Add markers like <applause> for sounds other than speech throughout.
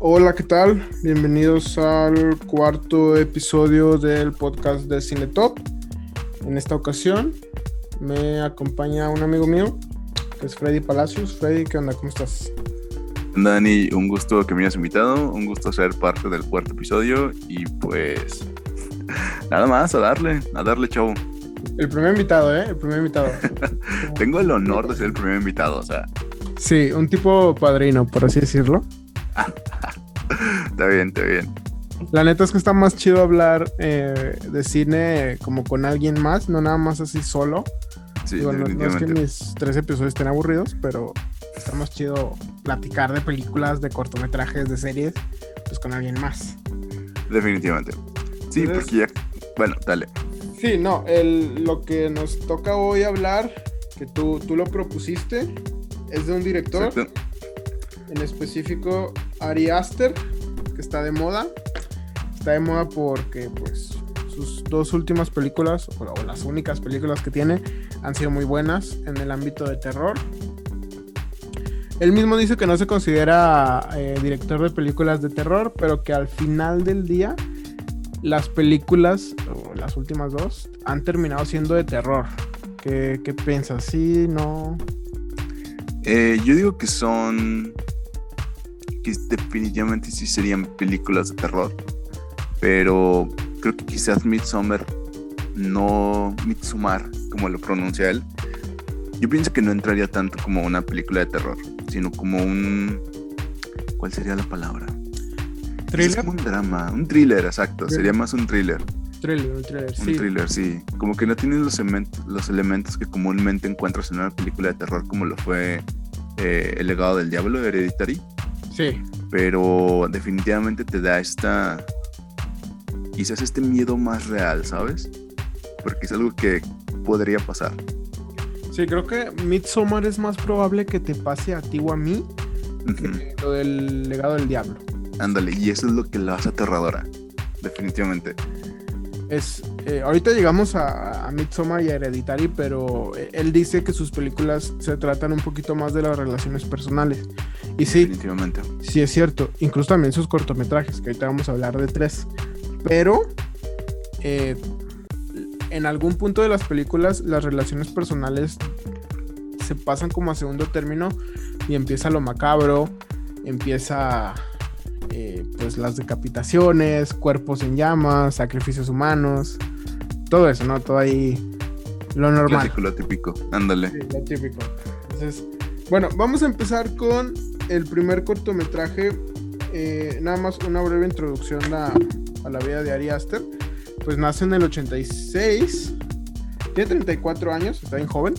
Hola, ¿qué tal? Bienvenidos al cuarto episodio del podcast de Cinetop. En esta ocasión me acompaña un amigo mío, que es Freddy Palacios. Freddy, ¿qué onda? ¿Cómo estás? Dani, un gusto que me hayas invitado, un gusto ser parte del cuarto episodio y pues <laughs> nada más, a darle, a darle show. El primer invitado, ¿eh? El primer invitado. <laughs> Tengo el honor de ser el primer invitado, o sea. Sí, un tipo padrino, por así decirlo. Está bien, está bien. La neta es que está más chido hablar eh, de cine como con alguien más, no nada más así solo. Sí, Digo, no, no es que mis tres episodios estén aburridos, pero está más chido platicar de películas, de cortometrajes, de series, pues con alguien más. Definitivamente. Sí, Entonces- porque ya. Bueno, dale. Sí, no, el, lo que nos toca hoy hablar, que tú, tú lo propusiste, es de un director, Exacto. en específico Ari Aster, que está de moda. Está de moda porque, pues, sus dos últimas películas, o, las únicas películas que tiene, han sido muy buenas en el ámbito de terror. Él mismo dice que no se considera eh, director de películas de terror, pero que al final del día las películas, o las últimas dos, han terminado siendo de terror. ¿Qué, qué piensas? ¿Sí? ¿No? Eh, yo digo que son. Que definitivamente sí serían películas de terror. Pero creo que quizás Midsommar no. Midsommar, como lo pronuncia él. Yo pienso que no entraría tanto como una película de terror, sino como un. ¿Cuál sería la palabra? Es ¿Thriller? como un drama, un thriller, exacto. Thriller. Sería más un thriller. Thriller, un thriller, Un sí. thriller, sí. Como que no tiene los, emen- los elementos que comúnmente encuentras en una película de terror, como lo fue eh, El legado del diablo, Hereditary. Sí, Pero definitivamente te da esta. Quizás este miedo más real, ¿sabes? Porque es algo que podría pasar. sí, creo que Midsommar es más probable que te pase a ti o a mí Ujú. que lo del legado del diablo. Ándale, y eso es lo que la hace aterradora. Definitivamente. Es, eh, ahorita llegamos a, a Midsommar y a Hereditary, pero eh, él dice que sus películas se tratan un poquito más de las relaciones personales. Y sí, Definitivamente. Sí, es cierto. Incluso también sus cortometrajes, que ahorita vamos a hablar de tres. Pero eh, en algún punto de las películas, las relaciones personales se pasan como a segundo término y empieza lo macabro, empieza eh, pues las decapitaciones, cuerpos en llamas, sacrificios humanos, todo eso, ¿no? Todo ahí lo normal. Clásico, lo típico. Ándale. Sí, lo típico. Entonces, bueno, vamos a empezar con el primer cortometraje. Eh, nada más una breve introducción a, a la vida de Ari Aster. Pues nace en el 86. Tiene 34 años, está bien joven.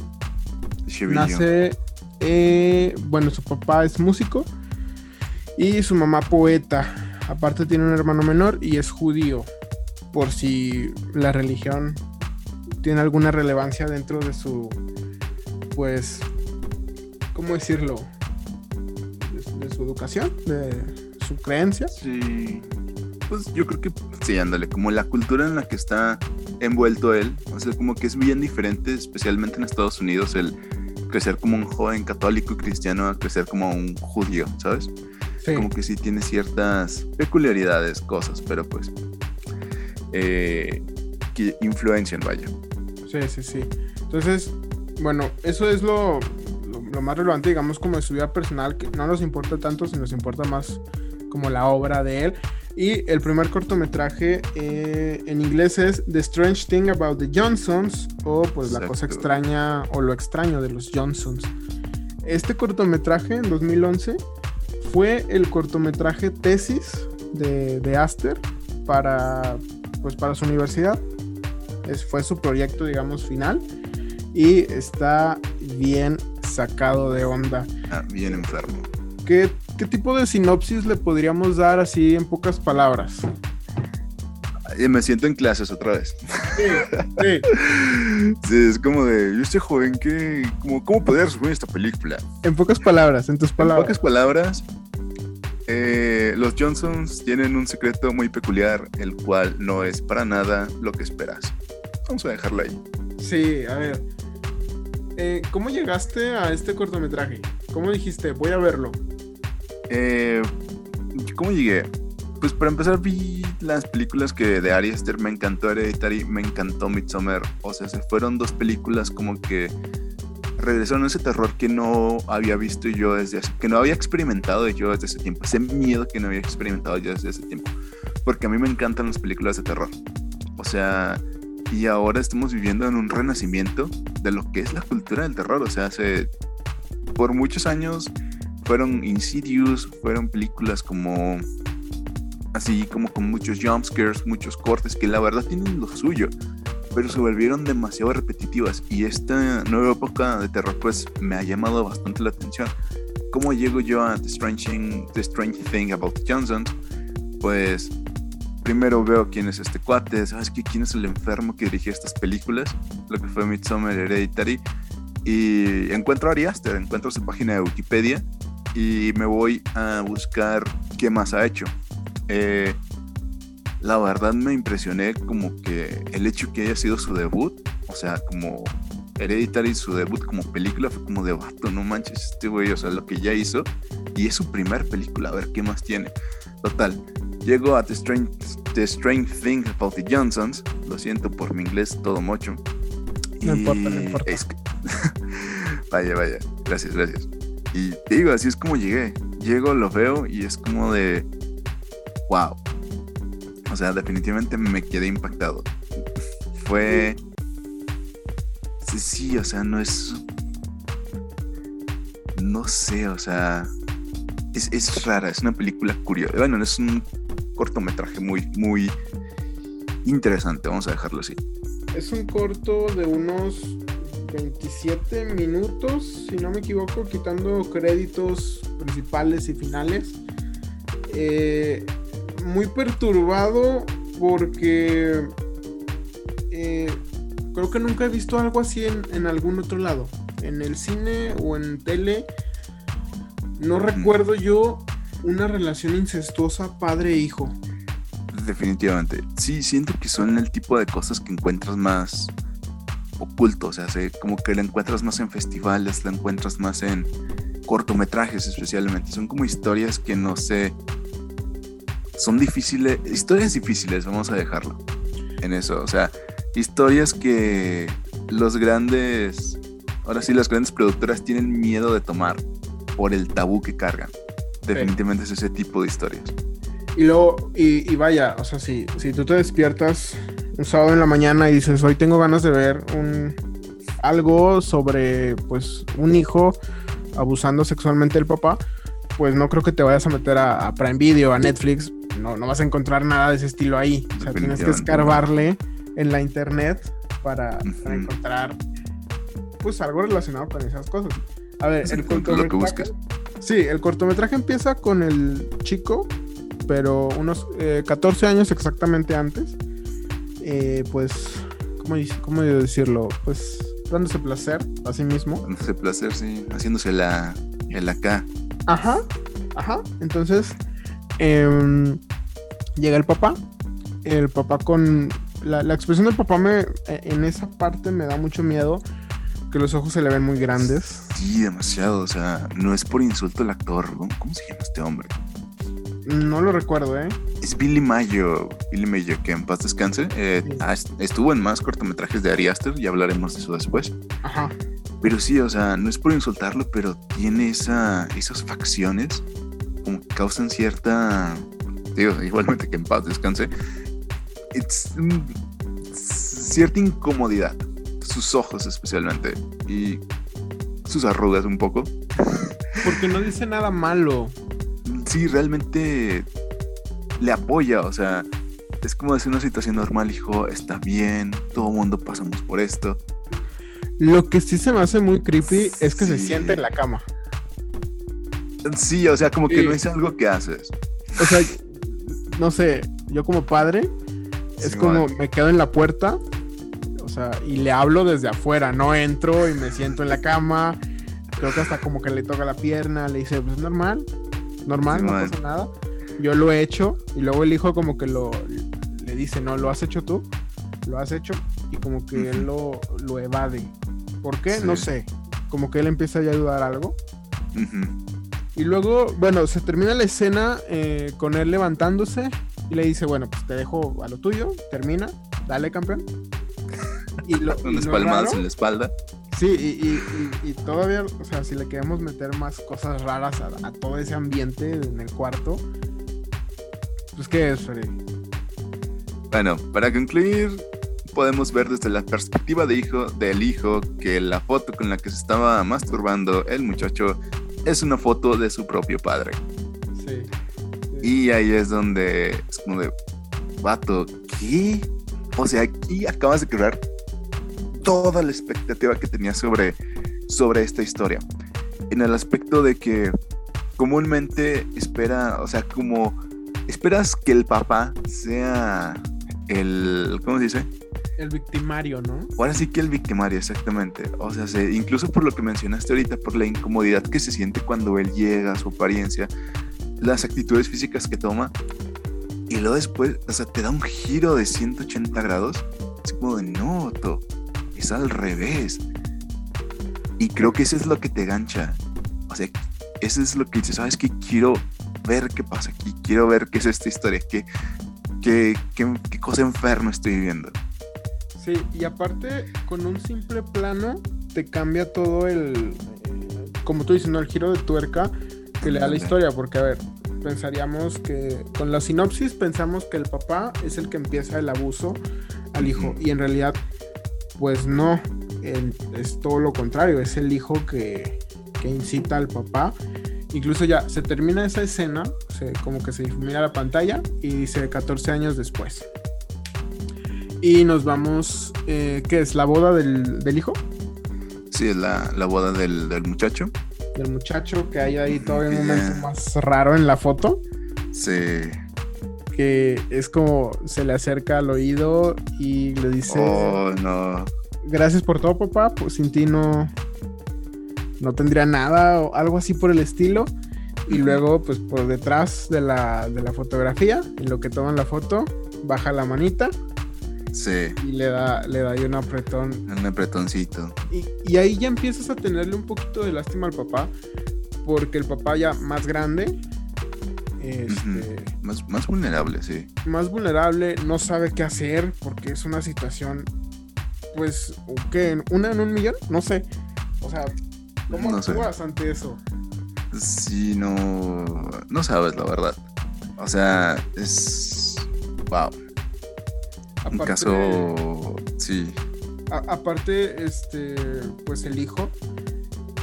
Nace, eh, bueno, su papá es músico y su mamá poeta. Aparte tiene un hermano menor y es judío. Por si la religión tiene alguna relevancia dentro de su, pues, ¿cómo decirlo? De, su educación, de su creencia. Sí. Pues yo creo que sí, ándale, como la cultura en la que está envuelto él, o sea, como que es bien diferente, especialmente en Estados Unidos, el crecer como un joven católico y cristiano a crecer como un judío, ¿sabes? Sí. Como que sí tiene ciertas peculiaridades, cosas, pero pues eh, que influencian, vaya. Sí, sí, sí. Entonces, bueno, eso es lo, lo, más relevante, digamos, como de su vida personal, que no nos importa tanto, sino nos importa más como la obra de él. Y el primer cortometraje eh, en inglés es The Strange Thing About the Johnsons, o pues la cosa extraña, o lo extraño de los Johnsons. Este cortometraje en 2011 fue el cortometraje tesis de, de Aster para, pues, para su universidad. Es, fue su proyecto, digamos, final. Y está bien sacado de onda. Ah, bien enfermo. ¿Qué, qué tipo de sinopsis le podríamos dar así en pocas palabras? Me siento en clases otra vez. Sí, sí. <laughs> Sí, es como de, yo estoy joven, ¿qué? Como, ¿Cómo podría resumir esta película? En pocas palabras, en tus En palabras. pocas palabras, eh, los Johnsons tienen un secreto muy peculiar, el cual no es para nada lo que esperas. Vamos a dejarlo ahí. Sí, a ver. Eh, ¿Cómo llegaste a este cortometraje? ¿Cómo dijiste, voy a verlo? Eh, ¿cómo llegué? Pues para empezar vi las películas que de Ari Aster me encantó Hereditary, me encantó Midsommar. O sea, se fueron dos películas como que regresaron ese terror que no había visto yo desde hace, que no había experimentado yo desde ese tiempo, ese miedo que no había experimentado yo desde ese tiempo. Porque a mí me encantan las películas de terror. O sea, y ahora estamos viviendo en un renacimiento de lo que es la cultura del terror. O sea, hace por muchos años fueron Insidious, fueron películas como así como con muchos jumpscares, muchos cortes que la verdad tienen lo suyo, pero se volvieron demasiado repetitivas y esta nueva época de terror pues me ha llamado bastante la atención. ¿Cómo llego yo a The Strange Thing About Johnson? Pues primero veo quién es este cuate, ¿sabes qué? ¿Quién es el enfermo que dirigía estas películas? Lo que fue Midsommar Hereditary. Y encuentro a Ari Aster, encuentro su página de Wikipedia y me voy a buscar qué más ha hecho. Eh, la verdad me impresioné como que el hecho que haya sido su debut, o sea, como Hereditary, su debut como película fue como de vato, no manches este güey, o sea, lo que ya hizo, y es su primer película, a ver qué más tiene. Total, llego a The Strange, The Strange Thing About the Johnsons, lo siento por mi inglés todo mocho. No importa, no importa. <laughs> vaya, vaya, gracias, gracias. Y te digo, así es como llegué. Llego, lo veo y es como de, wow. O sea, definitivamente me quedé impactado. Fue... Sí, sí, o sea, no es... No sé, o sea... Es, es rara, es una película curiosa. Bueno, es un cortometraje muy, muy interesante, vamos a dejarlo así. Es un corto de unos 27 minutos, si no me equivoco, quitando créditos principales y finales. Eh, muy perturbado porque eh, creo que nunca he visto algo así en, algún otro lado. En el cine o en tele. No recuerdo yo una relación incestuosa padre-hijo. Definitivamente. Sí, siento que son el tipo de cosas que encuentras más oculto. O sea, como que la encuentras más en festivales, la encuentras más en cortometrajes especialmente. Son como historias que no sé son difíciles, historias difíciles, vamos a dejarlo en eso. O sea, historias que los grandes, ahora sí, las grandes productoras tienen miedo de tomar por el tabú que cargan. Definitivamente es ese tipo de historias. Y luego, y, vaya, o sea, si, si tú te despiertas un sábado en la mañana y dices, hoy tengo ganas de ver un, algo sobre, pues, un hijo abusando sexualmente del papá, pues no creo que te vayas a meter a, a Prime Video, a Netflix, no, no vas a encontrar nada de ese estilo ahí. O sea, tienes que escarbarle en la internet para, encontrar pues algo relacionado con esas cosas. A ver, el cortometraje. Sí, el cortometraje empieza con el chico, pero unos 14 eh, años exactamente antes. Eh, pues, ¿cómo, ¿cómo decirlo? Pues dándose placer a sí mismo. Dándose placer, sí, haciéndose la, el acá. Ajá, ajá. Entonces, Em, llega el papá. El papá con. La, expresión del papá me, en esa parte me da mucho miedo. Que los ojos se le ven muy grandes. Sí, demasiado. O sea, no es por insulto el actor. ¿Cómo se llama este hombre? No lo recuerdo, ¿eh? Es Billy Mayo. Billy Mayo, que en paz descanse. Eh, estuvo en más cortometrajes de Ari Aster. Ya hablaremos de eso después. Ajá. Pero sí, o sea, no es por insultarlo, pero tiene esa, esas facciones como que causan cierta, digo, <laughs> igualmente que en paz descanse, cierta incomodidad, sus ojos especialmente, y sus arrugas un poco. Porque no dice nada malo. Sí, realmente le apoya, o sea, es como decir una situación normal, hijo, está bien, todo mundo pasamos por esto. Lo que sí se me hace muy creepy es que se siente en la cama. Sí, o sea, como que no es algo que haces. O sea, no sé, yo como padre, es como me quedo en la puerta, o sea, y le hablo desde afuera, no entro y me siento en la cama, creo que hasta como que le toca la pierna, le dice, pues normal, normal, no pasa nada. Yo lo he hecho y luego el hijo como que lo le dice, no, lo has hecho tú, lo has hecho y como que él lo, lo, evade. ¿Por qué? No sé. Como que él empieza a ayudar algo. Y luego, bueno, se termina la escena eh, con él levantándose y le dice, bueno, pues te dejo a lo tuyo, termina, dale campeón. Y lo, Unas palmadas en la espalda. Sí, y, todavía, o sea, si le queremos meter más cosas raras a, todo ese ambiente en el cuarto, pues ¿qué es, Freddy? Bueno, para concluir, podemos ver desde la perspectiva de hijo, del hijo que la foto con la que se estaba masturbando el muchacho es una foto de su propio padre. Sí. Y ahí es donde es como de, vato, ¿qué? O sea, aquí acabas de crear toda la expectativa que tenía sobre, sobre esta historia. En el aspecto de que comúnmente espera, o sea, como esperas que el papá sea el, ¿cómo se dice? El victimario, ¿no? Ahora sí que el victimario, exactamente. O sea, incluso por lo que mencionaste ahorita, por la incomodidad que se siente cuando él llega, su apariencia, las actitudes físicas que toma, y luego después, o sea, te da un giro de 180 grados. Es como de, no, es al revés. Y creo que eso es lo que te gancha. O sea, eso es lo que dices, ¿sabes qué? Quiero ver qué pasa aquí, quiero ver qué es esta historia, qué, qué, qué, qué cosa enferma estoy viviendo. Sí, y aparte, con un simple plano, te cambia todo el. Como tú dices, ¿no? El giro de tuerca que le da la historia. Porque, a ver, pensaríamos que. Con la sinopsis, pensamos que el papá es el que empieza el abuso al hijo. Y en realidad, pues no. es todo lo contrario. Es el hijo que, que incita al papá. Incluso ya se termina esa escena, como que se difumina la pantalla y dice 14 años después. Y nos vamos, eh, ¿qué es? ¿La boda del, hijo? Sí, es la, boda del, muchacho. Del muchacho, que hay ahí todavía un momento más raro en la foto. Sí. Que es como se le acerca al oído y le dice... Oh, no. Gracias por todo, papá. Pues sin ti no, no tendría nada o algo así por el estilo. Y luego, pues por detrás de la, de la fotografía, en lo que toman la foto, baja la manita Sí. Y le da, le da ahí un apretón. Un apretoncito. Y, ahí ya empiezas a tenerle un poquito de lástima al papá. Porque el papá ya más grande. Este, más, más vulnerable, sí. Más vulnerable, no sabe qué hacer. Porque es una situación. Pues, ¿qué? ¿Una en un millón? No sé. O sea, ¿cómo no actúas ante eso? Sí, no. No sabes, la verdad. O sea, es. Wow un caso, sí. aparte, este, pues el hijo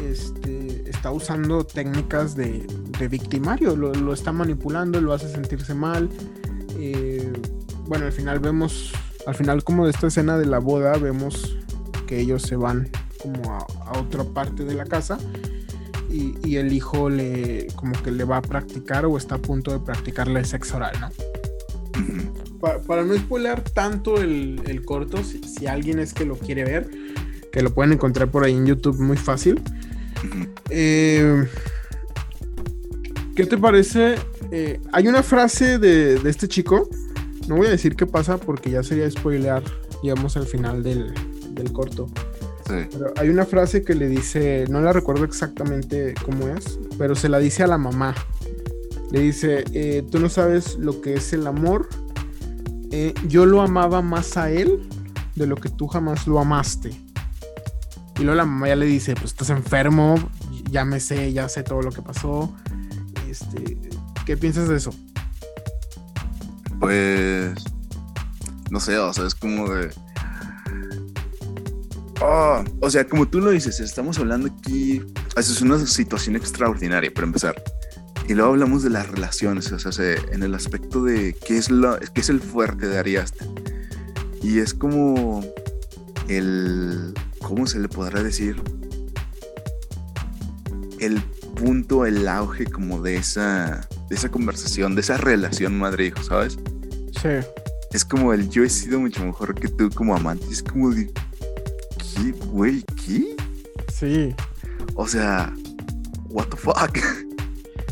este, está usando técnicas de, victimario, lo, está manipulando, lo hace sentirse mal. Eh, bueno, al final vemos, al final como de esta escena de la boda, vemos que ellos se van como a, otra parte de la casa. Y, el hijo le como que le va a practicar o está a punto de practicarle sexo oral, ¿no? <clears throat> para, no spoiler tanto el, corto, si, alguien es que lo quiere ver, que lo pueden encontrar por ahí en YouTube muy fácil. <clears throat> Eh, ¿Qué te parece? Eh, hay una frase de, este chico. No voy a decir qué pasa porque ya sería spoilear, digamos, al final del, corto. Pero hay una frase que le dice, no la recuerdo exactamente cómo es, pero se la dice a la mamá. Le dice, eh, tú no sabes lo que es el amor eh, yo lo amaba más a él de lo que tú jamás lo amaste. Y luego la mamá ya le dice, pues estás enfermo, ya me sé, ya sé todo lo que pasó. Este, ¿Qué piensas de eso? Pues, no sé, o sea, es como de... Oh, o sea, como tú lo dices, estamos hablando aquí, es una situación extraordinaria para empezar. Y luego hablamos de las relaciones, o sea, en el aspecto de qué es, lo, qué es el fuerte de Ariaste. Y es como el, ¿cómo se le podrá decir? El punto, el auge como de esa, de esa conversación, de esa relación madre-hijo, ¿sabes? Sí. Es como el yo he sido mucho mejor que tú como amante. Es como de, ¿qué, güey? ¿Qué? Sí. O sea, what the fuck?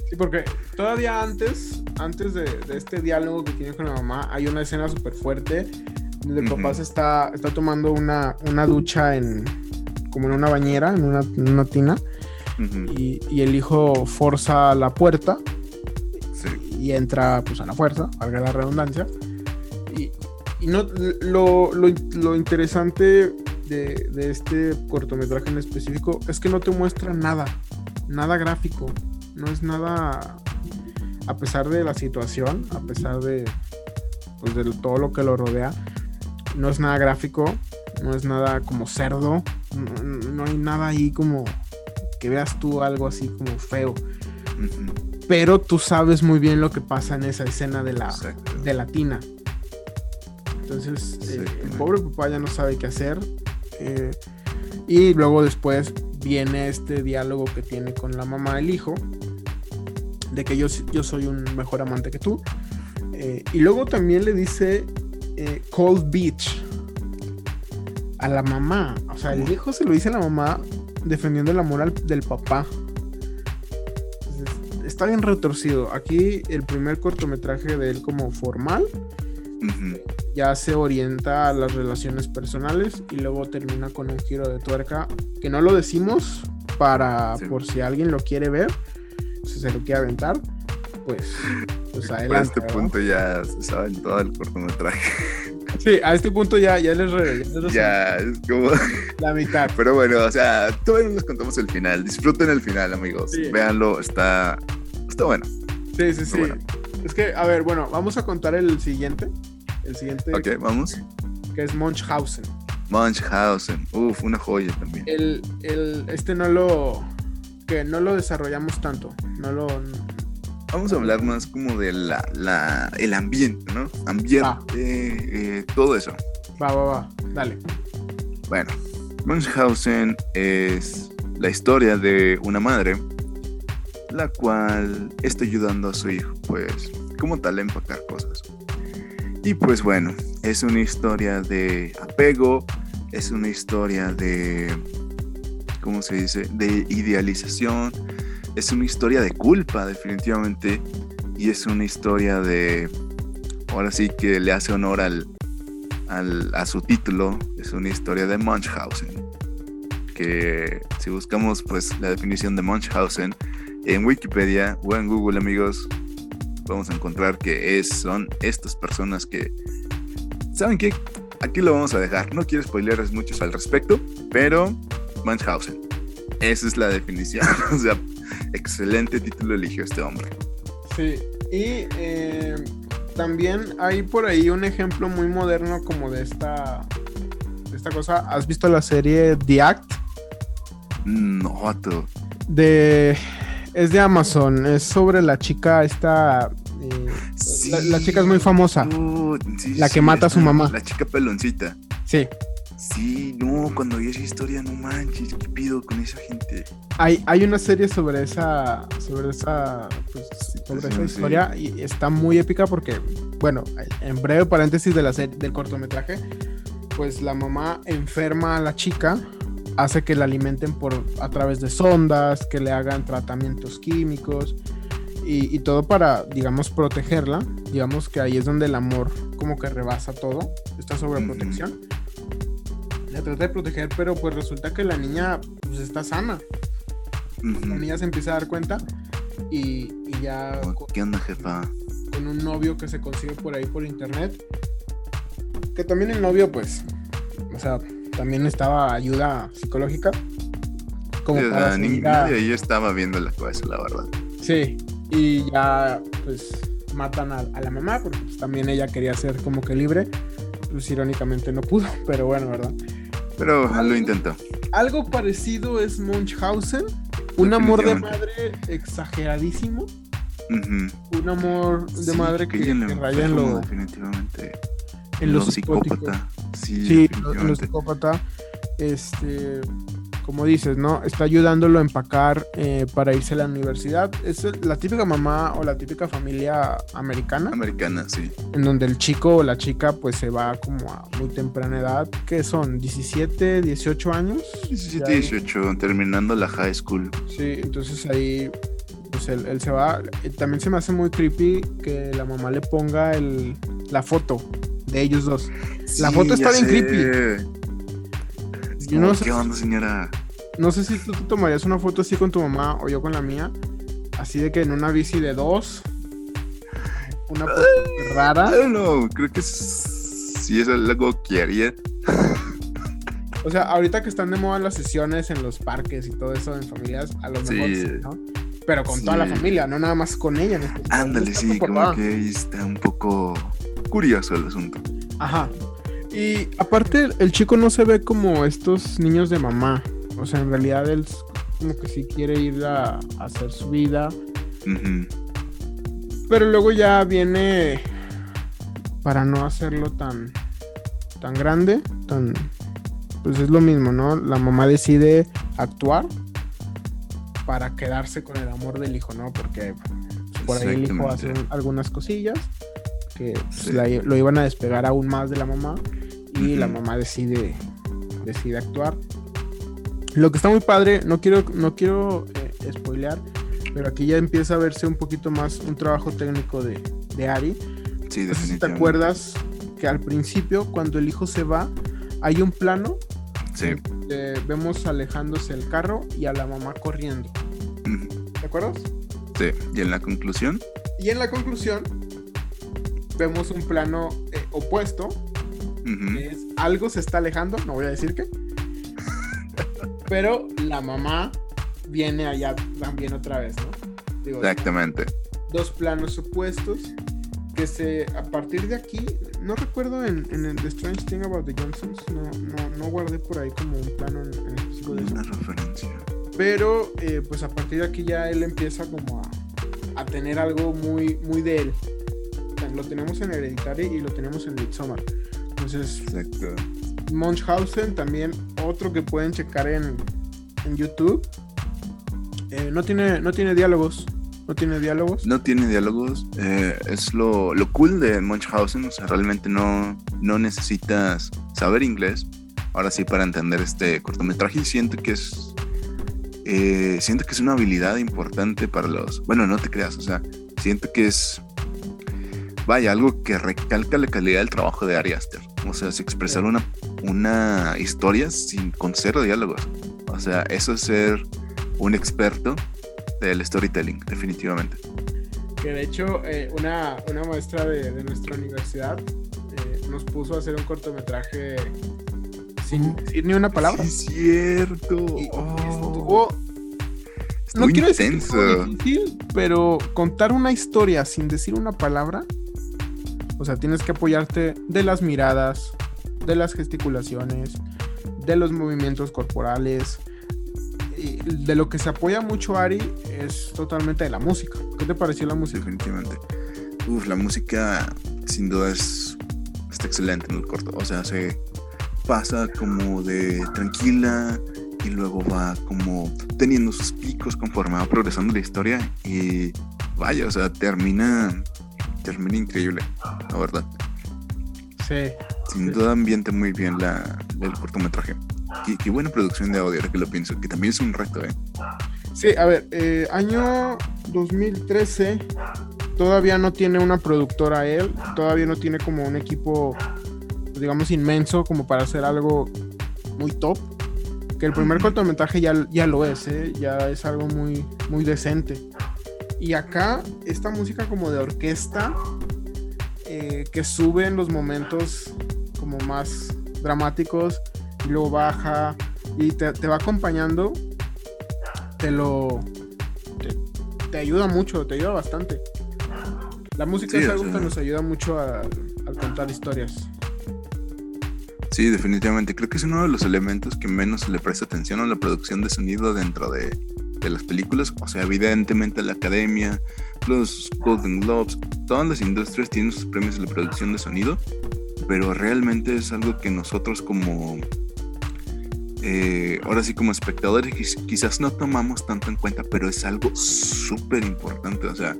Sí, porque todavía antes, antes de, este diálogo que tiene con la mamá, hay una escena súper fuerte donde el papá se está, está tomando una, una ducha en como en una bañera, en una, tina. Y, y el hijo forza la puerta Sí. y entra pues a la fuerza, valga la redundancia. Y, y no, lo, lo, lo interesante de, de este cortometraje en específico es que no te muestra nada, nada gráfico, no es nada, a pesar de la situación, a pesar de, pues, de todo lo que lo rodea, no es nada gráfico, no es nada como cerdo, no, no hay nada ahí como que veas tú algo así como feo pero tú sabes muy bien lo que pasa en esa escena de la, Exacto. de la tina. Entonces, eh, el pobre papá ya no sabe qué hacer. eh, y luego después viene este diálogo que tiene con la mamá del hijo, de que yo, yo soy un mejor amante que tú. eh, y luego también le dice Cold Beach a la mamá. O sea, el hijo se lo dice a la mamá defendiendo la moral del papá. Entonces, está bien retorcido. Aquí el primer cortometraje de él como formal ya se orienta a las relaciones personales y luego termina con un giro de tuerca que no lo decimos para Sí. por si alguien lo quiere ver, si se lo quiere aventar, pues, pues Para adelante. este ¿verdad? punto ya se sabe todo el cortometraje. Sí, a este punto ya, ya les, re- ya les resumí ya, es como. la mitad. <laughs> Pero bueno, o sea, todavía no les contamos el final. Disfruten el final, amigos. Sí. Véanlo, está. Está bueno. Sí, sí, sí. Bueno. Es que, a ver, bueno, vamos a contar el siguiente. El siguiente Ok, vamos. que es Munchhausen. Munchhausen. Uf, una joya también. El, el, este no lo que no lo desarrollamos tanto. No lo Vamos a hablar más como de la, la, el ambiente, ¿no? Ambiente, Ah. eh, todo eso. va, va, va. Dale. Bueno, Munchausen es la historia de una madre la cual está ayudando a su hijo, pues, como tal, a empacar cosas. Y pues bueno, es una historia de apego, es una historia de, ¿cómo se dice? De idealización, es una historia de culpa, definitivamente, y es una historia de, ahora sí que le hace honor al, al- a su título, es una historia de Munchausen. Que si buscamos pues la definición de Munchausen en Wikipedia o en Google amigos, vamos a encontrar que es, son estas personas que, ¿saben qué? Aquí lo vamos a dejar. No quiero spoileres muchos al respecto, pero Munchausen. Esa es la definición. <laughs> o sea, excelente título eligió este hombre. Sí. Y eh, también hay por ahí un ejemplo muy moderno como de esta de esta cosa. ¿Has visto la serie The Act? No, vato. De es de Amazon. Es sobre la chica esta. eh, Sí. la, la chica es muy famosa. No, sí, La que sí, mata a su mamá. La chica peloncita. Sí. Sí, no, cuando vi esa historia, no manches, ¿qué pido con esa gente? Hay, hay una serie sobre esa, sobre esa, pues, sobre Sí, esa sí. historia y está muy épica porque, bueno, en breve paréntesis de la serie, del cortometraje, pues la mamá enferma a la chica, hace que la alimenten por a través de sondas, que le hagan tratamientos químicos y, y todo para, digamos, protegerla. Digamos que ahí es donde el amor como que rebasa todo, esta sobreprotección. La trata de proteger, pero pues resulta que la niña pues está sana la niña se empieza a dar cuenta y, y ya Oh, con, ¿Qué onda, jefa? con un novio que se consigue por ahí por internet. Que también el novio, pues, o sea, también estaba ayuda psicológica. Como Sí, o para sea, ni- seguir a- nadie ahí estaba viendo la cabeza, la verdad. Sí, y ya, pues, matan a, a la mamá porque pues, también ella quería ser como que libre. Pues irónicamente no pudo, <laughs> pero bueno, ¿verdad? Pero lo intentó. Algo parecido es Munchausen. Un amor de madre exageradísimo. Un amor de Sí, madre que, en lo que raya en lo, definitivamente. en lo psicópata. Sí, Sí, lo, psicópata. Este, como dices, ¿no? Está ayudándolo a empacar eh, para irse a la universidad. Es la típica mamá o la típica familia americana, Americana, sí. en donde el chico o la chica pues se va como a muy temprana edad, que son 17, 18 años. 17, Ya- 18, terminando la high school. Sí, entonces ahí pues él, él se va. También se me hace muy creepy que la mamá le ponga el, la foto de ellos dos. La foto está bien sé. creepy. Yo no sé- ¿Qué onda, señora? no sé si tú te tomarías una foto así con tu mamá o yo con la mía. Así de que en una bici de dos. Una foto rara. No, creo que sí es algo que haría. O sea, ahorita que están de moda las sesiones en los parques y todo eso en familias, a lo mejor sí, ¿no? Pero con toda la familia, no nada más con ella. Ándale, sí, como que está un poco curioso el asunto. Ajá. Y aparte, el chico no se ve como estos niños de mamá. O sea, en realidad él como que sí quiere ir a, hacer su vida. Pero luego ya viene para no hacerlo tan tan grande, tan pues es lo mismo, ¿no? La mamá decide actuar para quedarse con el amor del hijo, ¿no? Porque por ahí el hijo hace algunas cosillas que pues, lo iban a despegar aún más de la mamá y la mamá decide decide actuar. Lo que está muy padre, no quiero no quiero eh, spoilear, pero aquí ya empieza a verse un poquito más un trabajo técnico de, de Ari. Sí. Si te acuerdas que al principio cuando el hijo se va hay un plano Sí. vemos alejándose el carro y a la mamá corriendo. ¿De acuerdo? Sí. ¿Y en la conclusión? Y en la conclusión vemos un plano eh, opuesto. es, algo se está alejando, no voy a decir qué. pero la mamá viene allá también otra vez, ¿no? Exactamente. Dos planos opuestos que se, a partir de aquí, no recuerdo en, en The Strange Thing About the Johnsons, no, no, no guardé por ahí como un plano en, en específico de Una referencia. Pero eh, pues a partir de aquí ya él empieza como a, a tener algo muy, muy de él. Lo tenemos en Hereditary y lo tenemos en Midsommar. Entonces, Exacto. Munchausen también, otro que pueden checar en, en YouTube. Eh, no, tiene, no tiene diálogos, no tiene diálogos. No tiene diálogos. Eh, es lo, lo, cool de Munchausen. O sea, realmente no, no necesitas saber inglés. Ahora sí, para entender este cortometraje. Y siento que es. Eh, siento que es una habilidad importante para los. Bueno, no te creas. O sea, siento que es. Vaya, algo que recalca la calidad del trabajo de Ari Aster. O sea, es expresar una, una historia sin, con cero diálogos. O sea, eso es ser un experto del storytelling, definitivamente. Que de hecho, eh, una, una, maestra de, de nuestra universidad eh, nos puso a hacer un cortometraje sin decir ni una palabra. Sí, es cierto. Y oh. estuvo. No quiero decir que difícil, pero contar una historia sin decir una palabra. O sea, tienes que apoyarte de las miradas, de las gesticulaciones, de los movimientos corporales, de lo que se apoya mucho Ari es totalmente de la música. ¿Qué te pareció la música? Definitivamente. Uf, la música sin duda es está excelente en el corto. O sea, se pasa como de tranquila y luego va como teniendo sus picos conforme va progresando la historia y vaya, o sea, termina termina increíble, la verdad. Sí. Sin sí. duda ambiente muy bien la, el cortometraje. Qué, qué, buena producción de audio, ahora que lo pienso, que también es un reto, ¿eh? Sí, a ver, eh, año 2013, todavía no tiene una productora él, todavía no tiene como un equipo, digamos, inmenso como para hacer algo muy top. Que el primer cortometraje ya, ya lo es, ¿eh? ya es algo muy, muy decente. Y acá, esta música como de orquesta, eh, que sube en los momentos como más dramáticos, y luego baja y te, te va acompañando, te lo. Te, te, ayuda mucho, te ayuda bastante. La música sí, es algo o sea, que nos ayuda mucho a, a, contar historias. Sí, definitivamente. Creo que es uno de los elementos que menos se le presta atención a la producción de sonido dentro de, de las películas. O sea, evidentemente la academia, los Golden Globes, todas las industrias tienen sus premios en la producción de sonido, pero realmente es algo que nosotros como eh, ahora sí como espectadores quizás no tomamos tanto en cuenta, pero es algo súper importante, o sea,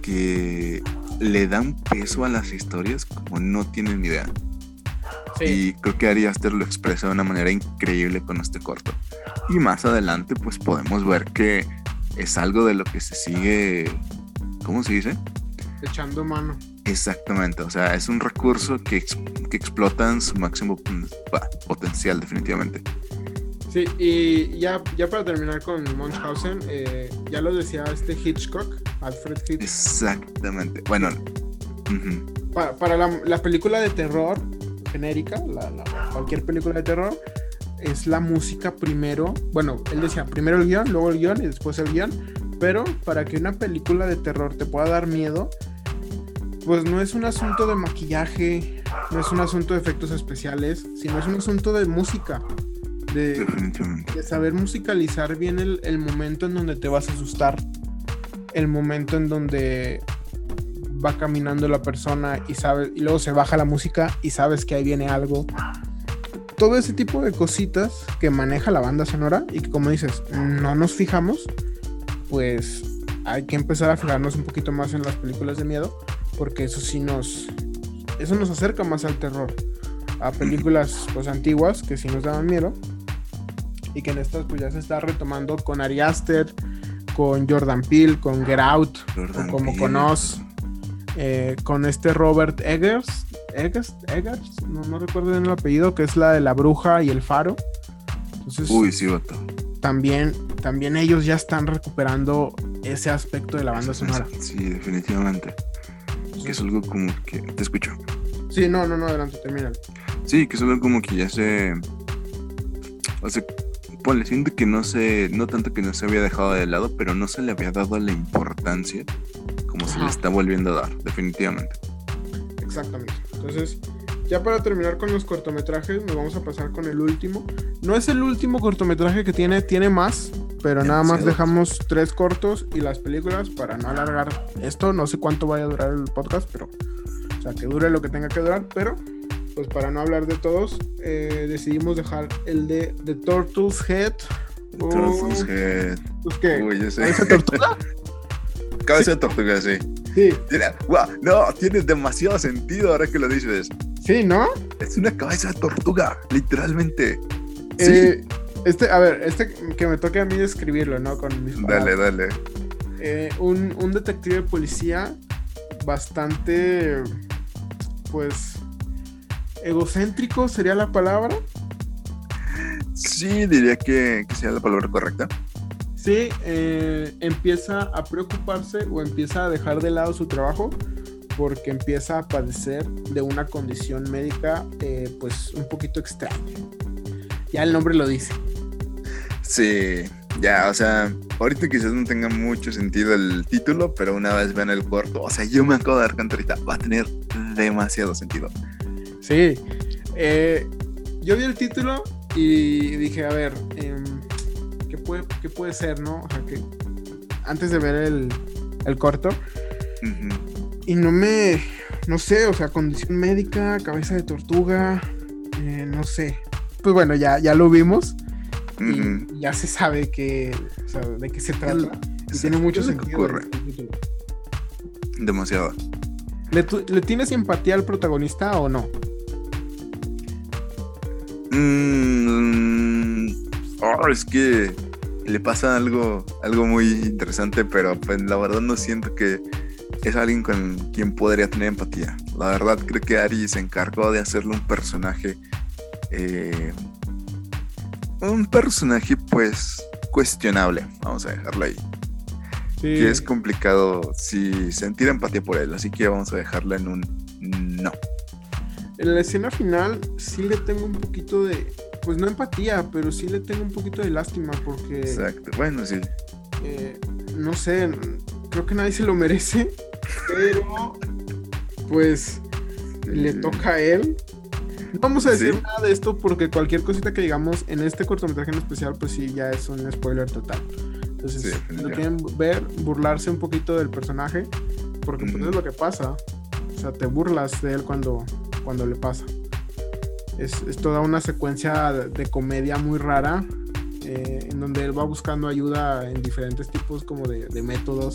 que le dan peso a las historias como no tienen idea. Sí. Y creo que Ari Aster lo expresa de una manera increíble con este corto. Y más adelante pues podemos ver que es algo de lo que se sigue, ¿cómo se dice? Echando mano. Exactamente, o sea, es un recurso que, que explota en su máximo potencial, definitivamente. Sí, y ya, ya para terminar con Munchausen, eh, ya lo decía este Hitchcock, Alfred Hitchcock. Exactamente. Bueno, para, la, película de terror genérica, cualquier película de terror, es la música primero. Bueno, él decía primero el guion, luego el guion y después el guion. Pero para que una película de terror te pueda dar miedo, pues no es un asunto de maquillaje, no es un asunto de efectos especiales, sino es un asunto de música. De, de saber musicalizar bien el, el, momento en donde te vas a asustar, el momento en donde va caminando la persona y sabe, y luego se baja la música y sabes que ahí viene algo. Todo ese tipo de cositas que maneja la banda sonora y que como dices, no nos fijamos, pues hay que empezar a fijarnos un poquito más en las películas de miedo, porque eso sí nos eso nos acerca más al terror, a películas pues antiguas que sí nos daban miedo y que en estas pues ya se está retomando con Ari Aster, con Jordan Peele, con Get Out, como con eh, con este Robert Eggers, Eggers, Eggers, no, recuerdo bien el apellido, que es la de la bruja y el faro. Entonces, Uy, sí, También también ellos ya están recuperando ese aspecto de la banda sonora. Sí, definitivamente. Que es algo como que. Te escucho. Sí, no, no, no, adelante, termina. Sí, que es algo como que ya se. O sea, ponle, siento que no se. No tanto que no se había dejado de lado, pero no se le había dado la importancia como se le está volviendo a dar, definitivamente. Exactamente. Entonces, ya para terminar con los cortometrajes, nos vamos a pasar con el último. No es el último cortometraje que tiene, tiene más, pero nada más dejamos tres cortos y las películas para no alargar esto. No sé cuánto vaya a durar el podcast, pero. O sea, que dure lo que tenga que durar, pero. Pues para no hablar de todos, eh, decidimos dejar el de The Turtle's Head. Turtle's Head. Pues qué? Uy, yo sé. ¿Cabeza tortuga? <laughs> Cabeza de tortuga, sí. Sí. wow, no, tiene demasiado sentido ahora que lo dices. Sí, ¿no? Es una cabeza de tortuga, literalmente. Eh, sí. Este, a ver, este que me toque a mí escribirlo, ¿no? Con mis Dale, dale. Eh, un, un detective de policía bastante, pues, egocéntrico sería la palabra. Sí, diría que, que sería la palabra correcta. Sí, eh, empieza a preocuparse o empieza a dejar de lado su trabajo porque empieza a padecer de una condición médica eh, pues un poquito extraña. Ya el nombre lo dice. Sí, ya, o sea, ahorita quizás no tenga mucho sentido el título, pero una vez vean el corto, o sea, yo me acabo de dar cuenta ahorita, va a tener demasiado sentido. Sí, eh, yo vi el título y dije, a ver, ¿qué, puede, ¿qué puede ser, no? O sea, que antes de ver el, el corto, y no me, no sé, o sea, condición médica, cabeza de tortuga, eh, no sé. Pues bueno, ya, ya lo vimos y ya se sabe que, o sea, de qué se trata. y tiene mucho sentido. Ocurre. Demasiado. ¿Le, tienes simpatía al protagonista o no? Mm, oh, es que le pasa algo, algo muy interesante, pero pues la verdad no siento que es alguien con quien podría tener empatía. La verdad creo que Ari se encargó de hacerle un personaje eh, un personaje pues cuestionable, vamos a dejarlo ahí. Que es complicado si sentir empatía por él, así que vamos a dejarla en un no. En la escena final sí le tengo un poquito de, pues no empatía, pero sí le tengo un poquito de lástima porque... Exacto, bueno, sí. Eh, no sé, creo que nadie se lo merece, pero pues le toca a él no vamos a decir nada de esto porque cualquier cosita que digamos en este cortometraje en especial, pues sí, ya es un spoiler total. Entonces, si lo quieren ver, burlarse un poquito del personaje, porque pues es lo que pasa. O sea, te burlas de él cuando, cuando le pasa. Es, toda una secuencia de, comedia muy rara, eh, en donde él va buscando ayuda en diferentes tipos como de, métodos.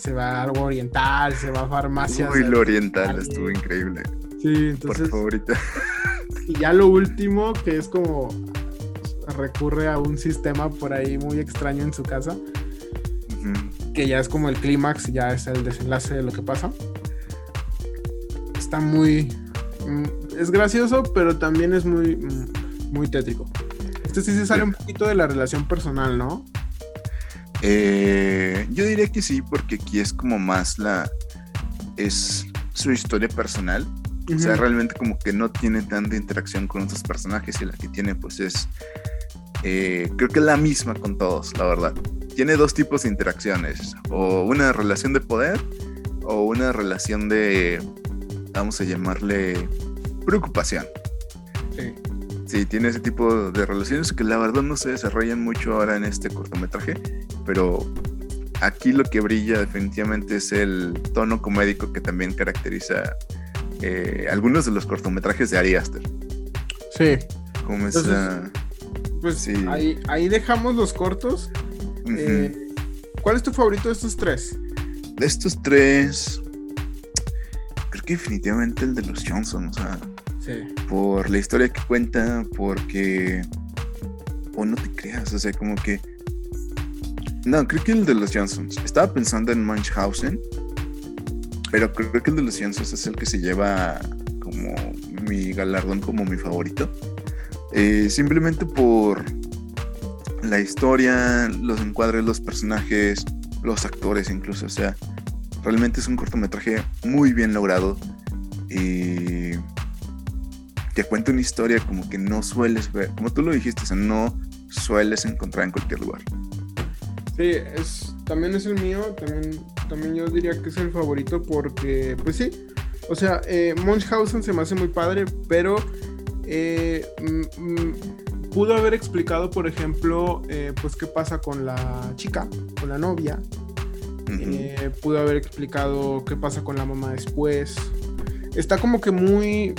Se va a algo oriental, se va a farmacias. Uy, lo oriental estuvo increíble. Sí, entonces. Por favorita. <laughs> Y ya lo último, que es como recurre a un sistema por ahí muy extraño en su casa. Que ya es como el clímax, ya es el desenlace de lo que pasa. Está muy. Es gracioso, pero también es muy, muy tétrico. Este sí se sale un poquito de la relación personal, ¿no? Eh, yo diría que sí, porque aquí es como más la. Es su historia personal. O sea, realmente como que no tiene tanta interacción con otros personajes y la que tiene pues es... Eh, creo que es la misma con todos, la verdad. Tiene dos tipos de interacciones. O una relación de poder o una relación de... Vamos a llamarle preocupación. Sí. Sí, tiene ese tipo de relaciones que la verdad no se desarrollan mucho ahora en este cortometraje, pero aquí lo que brilla definitivamente es el tono comédico que también caracteriza eh, algunos de los cortometrajes de Ari Aster. Sí. Como Pues sí. ahí, dejamos los cortos. Eh, ¿Cuál es tu favorito de estos tres? De estos tres, creo que definitivamente el de los Johnson, o sea, por la historia que cuenta, porque... O no te creas, o sea, como que no, creo que el de los Johnsons. Estaba pensando en Munchausen, pero creo que el de los Johnsons es el que se lleva como mi galardón, como mi favorito. Eh, simplemente por la historia, los encuadres, los personajes, los actores incluso. O sea, realmente es un cortometraje muy bien logrado. Y que cuenta una historia como que no sueles ver, como tú lo dijiste, o sea, no sueles encontrar en cualquier lugar. Sí, es, también es el mío, también, también yo diría que es el favorito porque, pues sí, o sea, eh, Munchausen se me hace muy padre, pero eh, mm, mm, pudo haber explicado, por ejemplo, eh, pues qué pasa con la chica, con la novia. Eh, pudo haber explicado qué pasa con la mamá después. Está como que muy,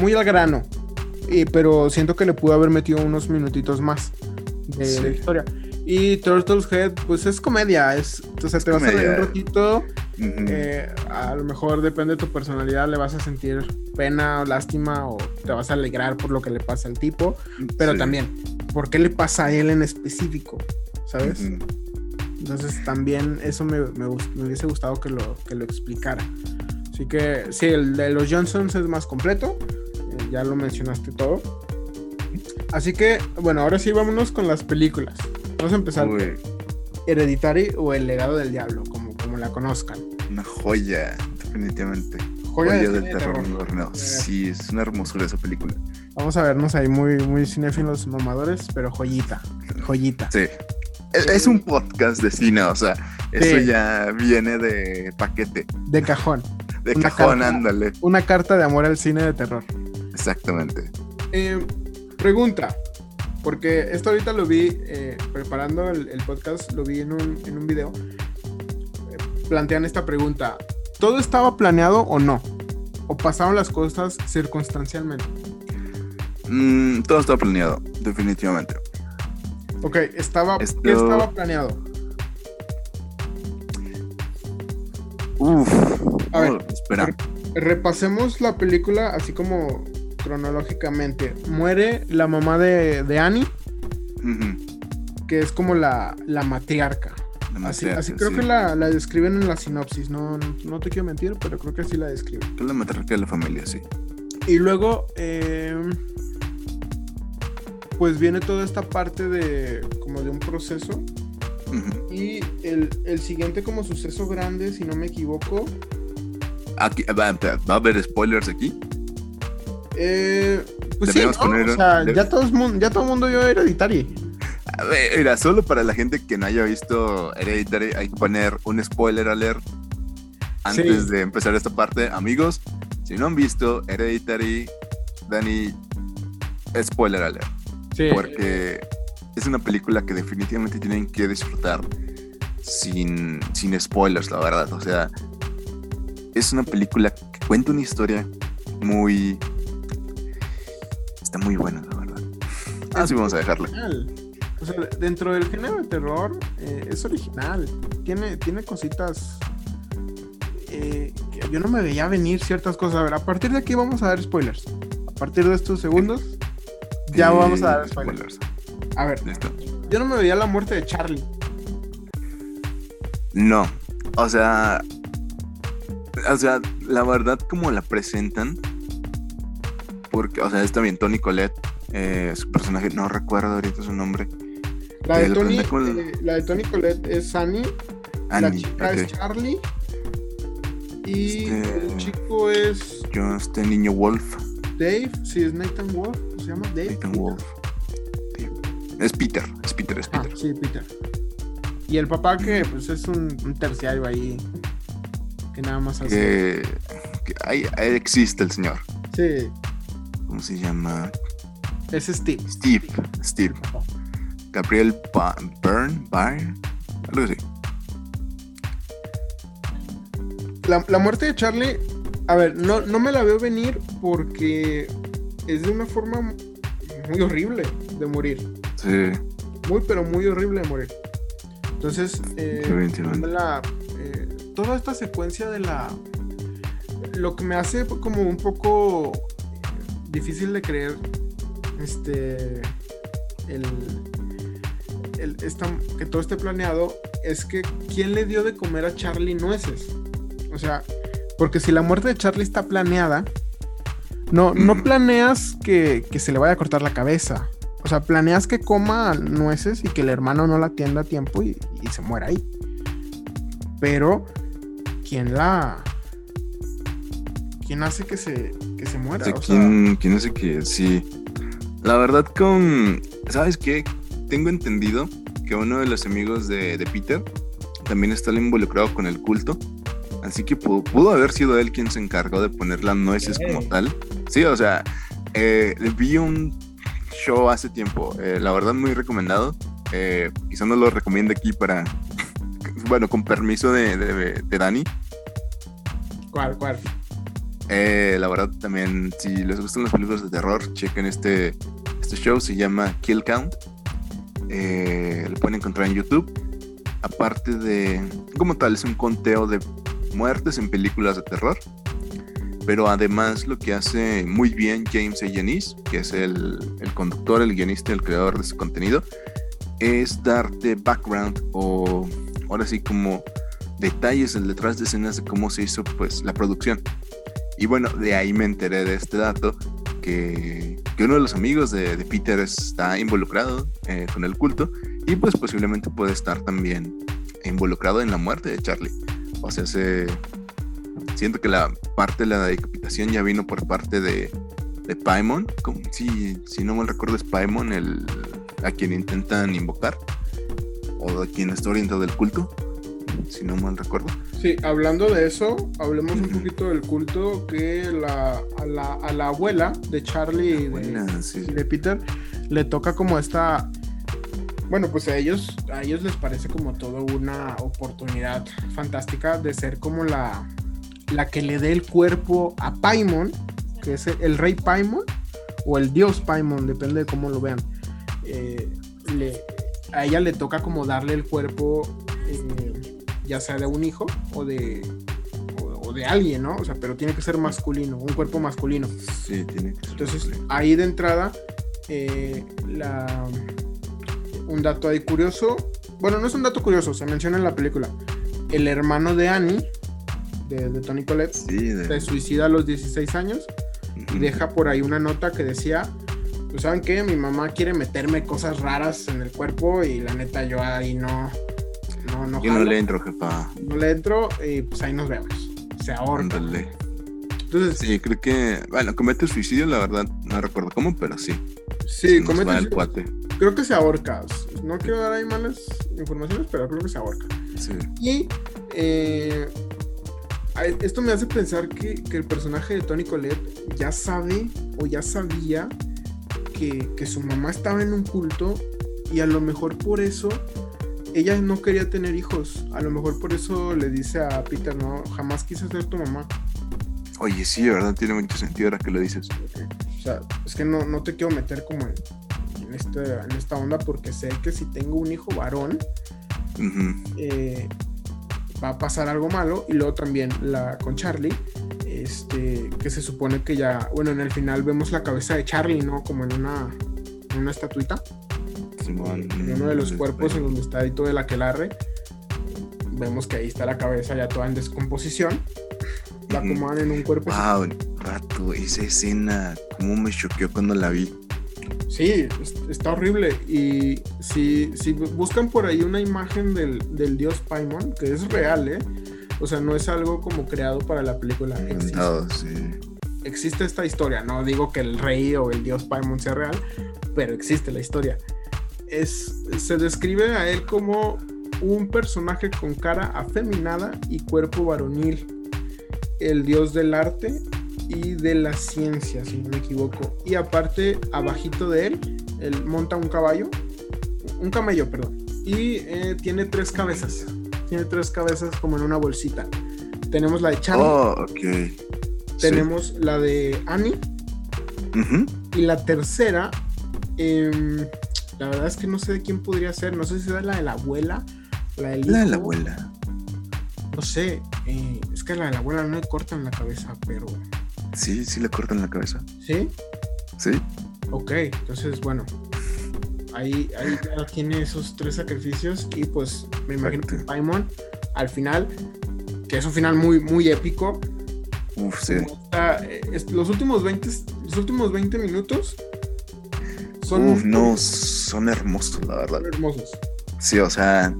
muy al grano, pero siento que le pudo haber metido unos minutitos más de, la historia. Y Turtles Head, pues es comedia, es, o sea, te vas a reír un ratito, eh, a lo mejor depende de tu personalidad, le vas a sentir pena o lástima o te vas a alegrar por lo que le pasa al tipo, pero también, ¿por qué le pasa a él en específico? ¿Sabes? Entonces también eso me, me, hubiese gustado que lo, que lo explicara. Así que sí, el de los Johnsons es más completo, eh, ya lo mencionaste todo. Así que, bueno, ahora sí vámonos con las películas. Vamos a empezar. Hereditary o El legado del diablo, como, como la conozcan. Una joya, definitivamente. Joya, del terror, Sí, es una hermosura esa película. Vamos a vernos ahí muy, muy cinéfilos mamadores, pero joyita, joyita. Sí. Es, un podcast de cine, o sea, eso ya viene de paquete. De cajón. De cajón, ándale. Una carta de amor al cine de terror. Exactamente. Eh, pregunta, porque esto ahorita lo vi eh, preparando el, podcast, lo vi en un, en un video. Eh, plantean esta pregunta: ¿todo estaba planeado o no? ¿O pasaron las cosas circunstancialmente? Mm, todo estaba planeado, definitivamente. Ok, estaba, ¿qué estaba planeado? Uf, a ver, espera. repasemos la película así como cronológicamente. Muere la mamá de, de Annie, que es como la, la matriarca. así, creo que la, describen en la sinopsis, no, no te quiero mentir, pero creo que así la describen. Es la matriarca de la familia, sí. Y luego, em, pues viene toda esta parte de como de un proceso. Y el, el, siguiente como suceso grande, si no me equivoco. Aquí, va, va a haber spoilers aquí. Eh, pues sí, o sea, ya, todo el ya todo el mundo vio Hereditary. A ver, mira, solo para la gente que no haya visto Hereditary hay que poner un spoiler alert antes de empezar esta parte. Amigos, si no han visto Hereditary, Dani, spoiler alert. Sí. Porque es una película que definitivamente tienen que disfrutar sin, sin spoilers, la verdad. O sea, es una película que cuenta una historia muy muy buena, la verdad. Así vamos a dejarla. O sea, dentro del género de terror eh, es original. Tiene, tiene cositas eh, que yo no me veía venir ciertas cosas. A ver, a partir de aquí vamos a dar spoilers. A partir de estos segundos, ya vamos a dar spoilers. A ver, yo no me veía la muerte de Charlie. No, o sea, o sea, la verdad como la presentan, porque, o sea, está bien, Tony Colette Eh, su personaje, no recuerdo ahorita su nombre. La de, Eh, Tony, con- eh, la de Tony Colette es Annie, la Annie, chica ok. es Charlie y Este- el chico es Yo, este niño Wolf, Dave, sí, es Nathan Wolf, se llama Dave. Nathan Peter. Wolf. Sí. Es Peter, es Peter, es Ah, Peter. sí, Peter. Y el papá que pues es un, un terciario ahí que nada más hace. Que, que ahí, ahí existe el señor. Sí, ¿Cómo se llama? es Steve. Steve. Steve. Gabriel Ba- Byrne, Byrne, algo así. La, la muerte de Charlie, a ver, no, no me la veo venir porque es de una forma muy horrible de morir. Sí, Muy, pero muy horrible de morir. Entonces, eh, no me la, toda esta secuencia de la... Lo que me hace como un poco difícil de creer, este, el, el- esta- que todo esté planeado, es que ¿quién le dio de comer a Charlie nueces? O sea, porque si la muerte de Charlie está planeada, no, no <clears throat> planeas que, que se le vaya a cortar la cabeza. O sea, planeas que coma nueces y que el hermano no la atienda a tiempo y, y se muera ahí. Pero, ¿quién la. ¿Quién hace que se, que se muera? O sea, O sea, ¿quién, quién hace que sí? La verdad con... ¿Sabes qué? Tengo entendido que uno de los amigos de, de Peter también está involucrado con el culto. Así que pudo, pudo haber sido él quien se encargó de poner las nueces como tal. Sí, o sea, eh, vi un show hace tiempo, eh, la verdad muy recomendado. Eh, quizá no lo recomiendo aquí para... <laughs> Bueno, con permiso de, de, de Dani. ¿Cuál, cuál? Eh, la verdad también, si les gustan las películas de terror, chequen este, este show, se llama Kill Count. Eh, lo pueden encontrar en YouTube. Aparte de, como tal, es un conteo de muertes en películas de terror. Pero además lo que hace muy bien James A. Yanis, que es el, el conductor, el guionista, el creador de ese contenido, es darte background o ahora sí como detalles el detrás de escenas de cómo se hizo pues la producción. Y bueno, de ahí me enteré de este dato, que, que uno de los amigos de, Peter está involucrado eh, con el culto y pues posiblemente puede estar también involucrado en la muerte de Charlie. O sea, se, siento que la parte de la decapitación ya vino por parte de, de Paimon. Si, si no mal recuerdo es Paimon el, a quien intentan invocar o a quien está orientado el culto, si no mal recuerdo. Sí, hablando de eso, hablemos un poquito del culto que la, a, la, a la abuela de Charlie y de, sí. y de Peter le toca como esta. Bueno, pues a ellos, a ellos les parece como toda una oportunidad fantástica de ser como la, la que le dé el cuerpo a Paimon, que es el, el rey Paimon, o el dios Paimon, depende de cómo lo vean. Eh, le- a ella le toca como darle el cuerpo, eh, ya sea de un hijo o de, o, o de alguien, ¿no? O sea, pero tiene que ser masculino, un cuerpo masculino. Sí, tiene que ser Entonces, masculino. ahí de entrada, eh, la, un dato ahí curioso. Bueno, no es un dato curioso, se menciona en la película. El hermano de Annie, de, de Tony Collette, Sí, de- se suicida a los 16 años y deja por ahí una nota que decía, pues saben qué, mi mamá quiere meterme cosas raras en el cuerpo y la neta yo ahí no, no, Yo no le entro, jefa. no le entro y pues ahí nos vemos. Se ahorca. Ándale. Entonces, Sí, creo que. Bueno, comete suicidio, la verdad, no recuerdo cómo, pero sí. sí, Se comete suicidio. cuate. creo que se ahorca. No quiero dar ahí malas informaciones, pero creo que se ahorca. Sí. Y eh, esto me hace pensar que, que el personaje de Tony Colette ya sabe o ya sabía que, que su mamá estaba en un culto y a lo mejor por eso ella no quería tener hijos. A lo mejor por eso le dice a Peter, no, jamás quise ser tu mamá. Oye, sí, de verdad tiene mucho sentido ahora que lo dices. O sea, es que no, no te quiero meter como en, en, este, en esta onda porque sé que si tengo un hijo varón, eh, va a pasar algo malo. Y luego también la con Charlie, este, que se supone que ya, bueno, en el final vemos la cabeza de Charlie, ¿no? Como en una, en una estatuita. Simón, En uno de los cuerpos en donde está ahí todo el aquelarre. Vemos que ahí está la cabeza ya toda en descomposición. La acomodan en un cuerpo. Wow, rato, esa escena, cómo me choqueó cuando la vi. Sí, está horrible. Y si, si buscan por ahí una imagen del, del dios Paimon, que es real, ¿eh? O sea, no es algo como creado para la película. Existe, sí. existe esta historia. No digo que el rey o el dios Paimon sea real, pero existe la historia. Es, se describe a él como un personaje con cara afeminada y cuerpo varonil. El dios del arte y de la ciencia, si no me equivoco. Y aparte, abajito de él, él monta un caballo, un camello, perdón. Y eh, tiene tres cabezas. Tiene tres cabezas como en una bolsita. Tenemos la de Charlie. Oh. Tenemos la de Annie. Y la tercera, em, la verdad es que no sé de quién podría ser. No sé si es la de la abuela. La, de la abuela. No sé. Eh, es que la de la abuela no le cortan la cabeza, pero. Sí, sí le cortan la cabeza. ¿Sí? Sí. Ok, entonces, bueno. Ahí, ahí tiene esos tres sacrificios y pues me imagino que Paimon al final, que es un final muy, muy épico. Uf, sí. Eh, los, últimos 20, los últimos 20 minutos son... Uf, no, son hermosos, la verdad. Son hermosos. Sí, o sea,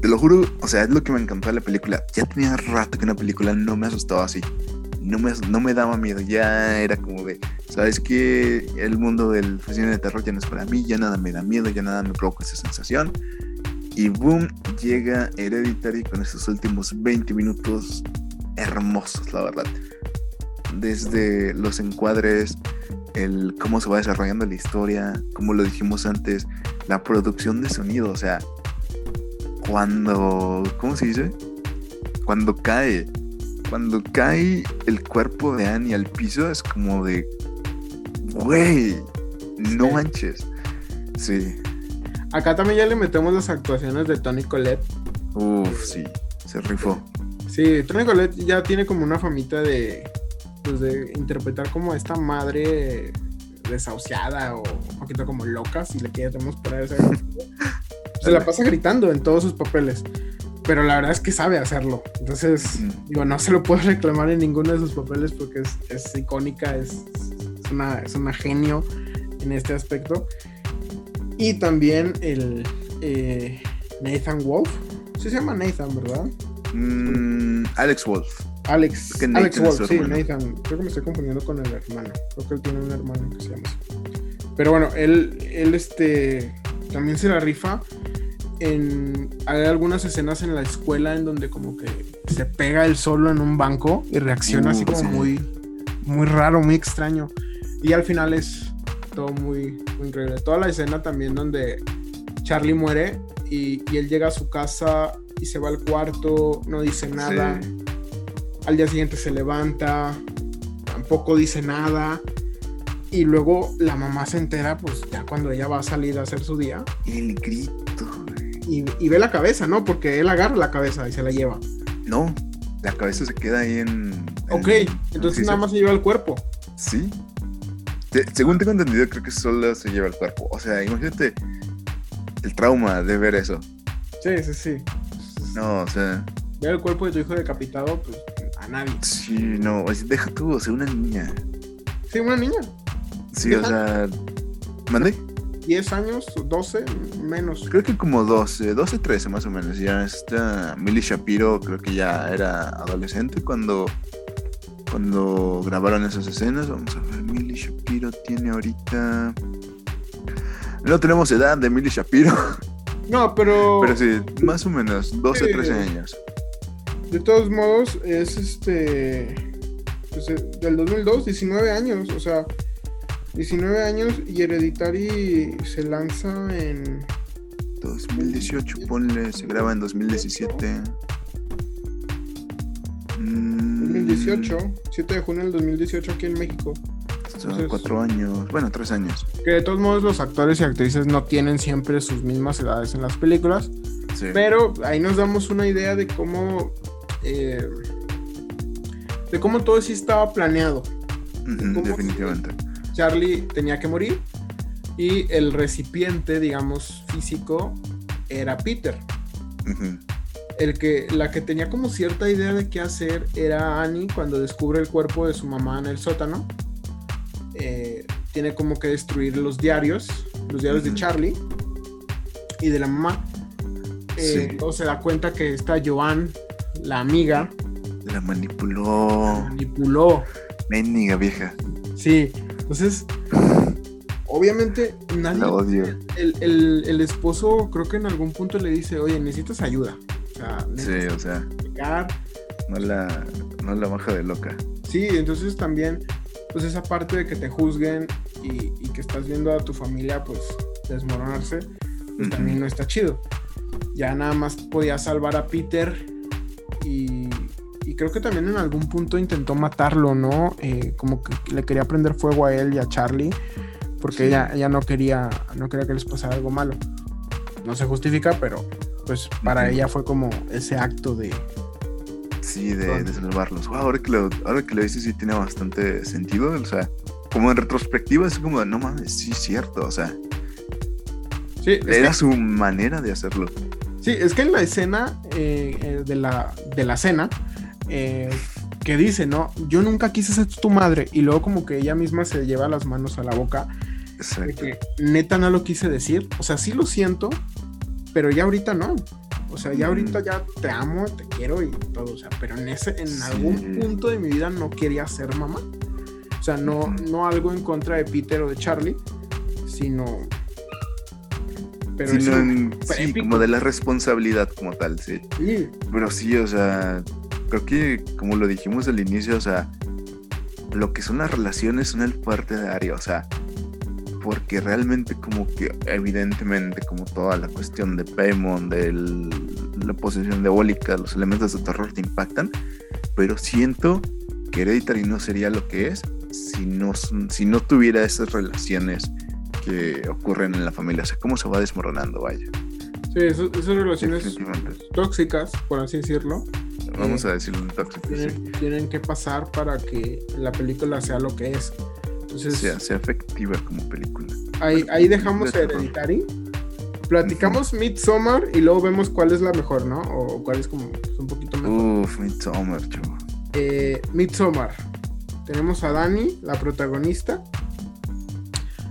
te lo juro, o sea, es lo que me encantó de la película. Ya tenía rato que una película no me asustaba así no me, no me daba miedo, ya era como de, ¿sabes qué? El mundo del cine de terror ya no es para mí, ya nada me da miedo, ya nada me provoca esa sensación. Y boom, llega Hereditary con esos últimos 20 minutos hermosos, la verdad. Desde los encuadres, el cómo se va desarrollando la historia, como lo dijimos antes, la producción de sonido, o sea, cuando, ¿cómo se dice? Cuando cae cuando cae el cuerpo de Annie al piso es como de, güey, no manches. Sí. Acá también ya le metemos las actuaciones de Tony Colette. Uf, sí, se rifó. Sí, Tony Colette ya tiene como una famita de, pues de interpretar como esta madre desahuciada o un poquito como loca, si le queremos poner ese. <laughs> Se la pasa gritando en todos sus papeles pero la verdad es que sabe hacerlo. Entonces, digo, no se lo puedo <laughs> reclamar en ninguno de sus papeles porque es, icónica, es, una, es una genio en este aspecto. Y también el eh, Nathan Wolf. Sí se llama Nathan, ¿verdad? Mm, Alex Wolf. Alex, Alex Wolf, sí, Nathan. Creo que me estoy confundiendo con el hermano. Creo que él tiene un hermano que se llama así. Pero bueno, él, él este, también se la rifa hay algunas escenas en la escuela en donde como que se pega el solo en un banco y reacciona así uh, como muy, muy raro, muy extraño. Y al final es todo muy, increíble. Toda la escena también donde Charlie muere y, él llega a su casa y se va al cuarto, no dice nada. Al día siguiente se levanta, tampoco dice nada. Y luego la mamá se entera, pues ya cuando ella va a salir a hacer su día. El grito y, ve la cabeza, ¿no? Porque él agarra la cabeza y se la lleva. No, la cabeza se queda ahí en. ok, entonces nada más se lleva el cuerpo. Sí. según tengo entendido, creo que solo se lleva el cuerpo. O sea, imagínate el trauma de ver eso. Sí, sí, sí. No, o sea. Ver el cuerpo de tu hijo decapitado, pues a nadie. Sí, no, deja tú, o sea, una niña. Sí, una niña. Sí, o sea. ¿Mandé? 10 años, 12, menos. Creo que como 12, 12, 13 más o menos. Ya está Millie Shapiro, creo que ya era adolescente cuando, cuando grabaron esas escenas. Vamos a ver, Millie Shapiro tiene ahorita... No tenemos edad de Millie Shapiro. No, pero... Pero sí, más o menos, 12, 13 años. De todos modos, es este... Pues, eh, del 2002, 19 años, o sea... 19 años y Hereditary se lanza en 2018, ponle, se graba en 2017. 2018, 7 de junio del 2018 aquí en México. Cuatro años, bueno, tres años. Que de todos modos los actores y actrices no tienen siempre sus mismas edades en las películas. Pero ahí nos damos una idea de cómo. Eh, de cómo todo sí estaba planeado. definitivamente. Charlie tenía que morir y el recipiente, digamos, físico era Peter. El que, la que tenía como cierta idea de qué hacer era Annie cuando descubre el cuerpo de su mamá en el sótano. Eh, tiene como que destruir los diarios, los diarios de Charlie y de la mamá. Eh, se da cuenta que esta Joan, la amiga, la manipuló. La manipuló. Mendiga vieja. Sí, entonces, obviamente, nadie. La odio. El, esposo, creo que en algún punto le dice, oye, necesitas ayuda. O sea, sí, o sea. No la, no la baja de loca. Sí, entonces también, pues esa parte de que te juzguen y, que estás viendo a tu familia, pues, desmoronarse, pues también no está chido. Ya nada más podía salvar a Peter y y creo que también en algún punto intentó matarlo, ¿no? Eh, como que le quería prender fuego a él y a Charlie, porque ella, ella no quería, no quería que les pasara algo malo. No se justifica, pero pues para ella fue como ese acto de... Sí, de, salvarlos. ahora, que lo, ahora que lo dices sí tiene bastante sentido, o sea, como en retrospectiva es como, no mames, sí es cierto, o sea... Sí, era su manera de hacerlo. Sí, es que en la escena eh, eh, de, la, de la cena, eh, que dice, ¿no? Yo nunca quise ser tu madre. Y luego como que ella misma se lleva las manos a la boca. Que neta no lo quise decir. O sea, sí lo siento, pero ya ahorita no. O sea, ya ahorita ya te amo, te quiero y todo. O sea, pero en ese, en algún punto de mi vida no quería ser mamá. O sea, no, no algo en contra de Peter o de Charlie, sino. Pero sí, como de la responsabilidad como tal, sí. sí. Pero sí, o sea, creo que, como lo dijimos al inicio, o sea, lo que son las relaciones son el fuerte de Aria, o sea, porque realmente como que evidentemente como toda la cuestión de Paimon, de la posesión diabólica, los elementos de terror te impactan, pero siento que Hereditary no sería lo que es si no, si no tuviera esas relaciones que ocurren en la familia, o sea, cómo se va desmoronando, vaya. Sí, esas relaciones tóxicas, por así decirlo, Vamos a decirlo tienen, que pasar para que la película sea lo que es. Entonces, sea, sea efectiva como película. Ahí, ahí dejamos Hereditary. Platicamos Midsommar y luego vemos cuál es la mejor, ¿no? O cuál es como pues, un poquito mejor. Uf, Midsommar, chavo. Eh, Midsommar. Tenemos a Dani, la protagonista.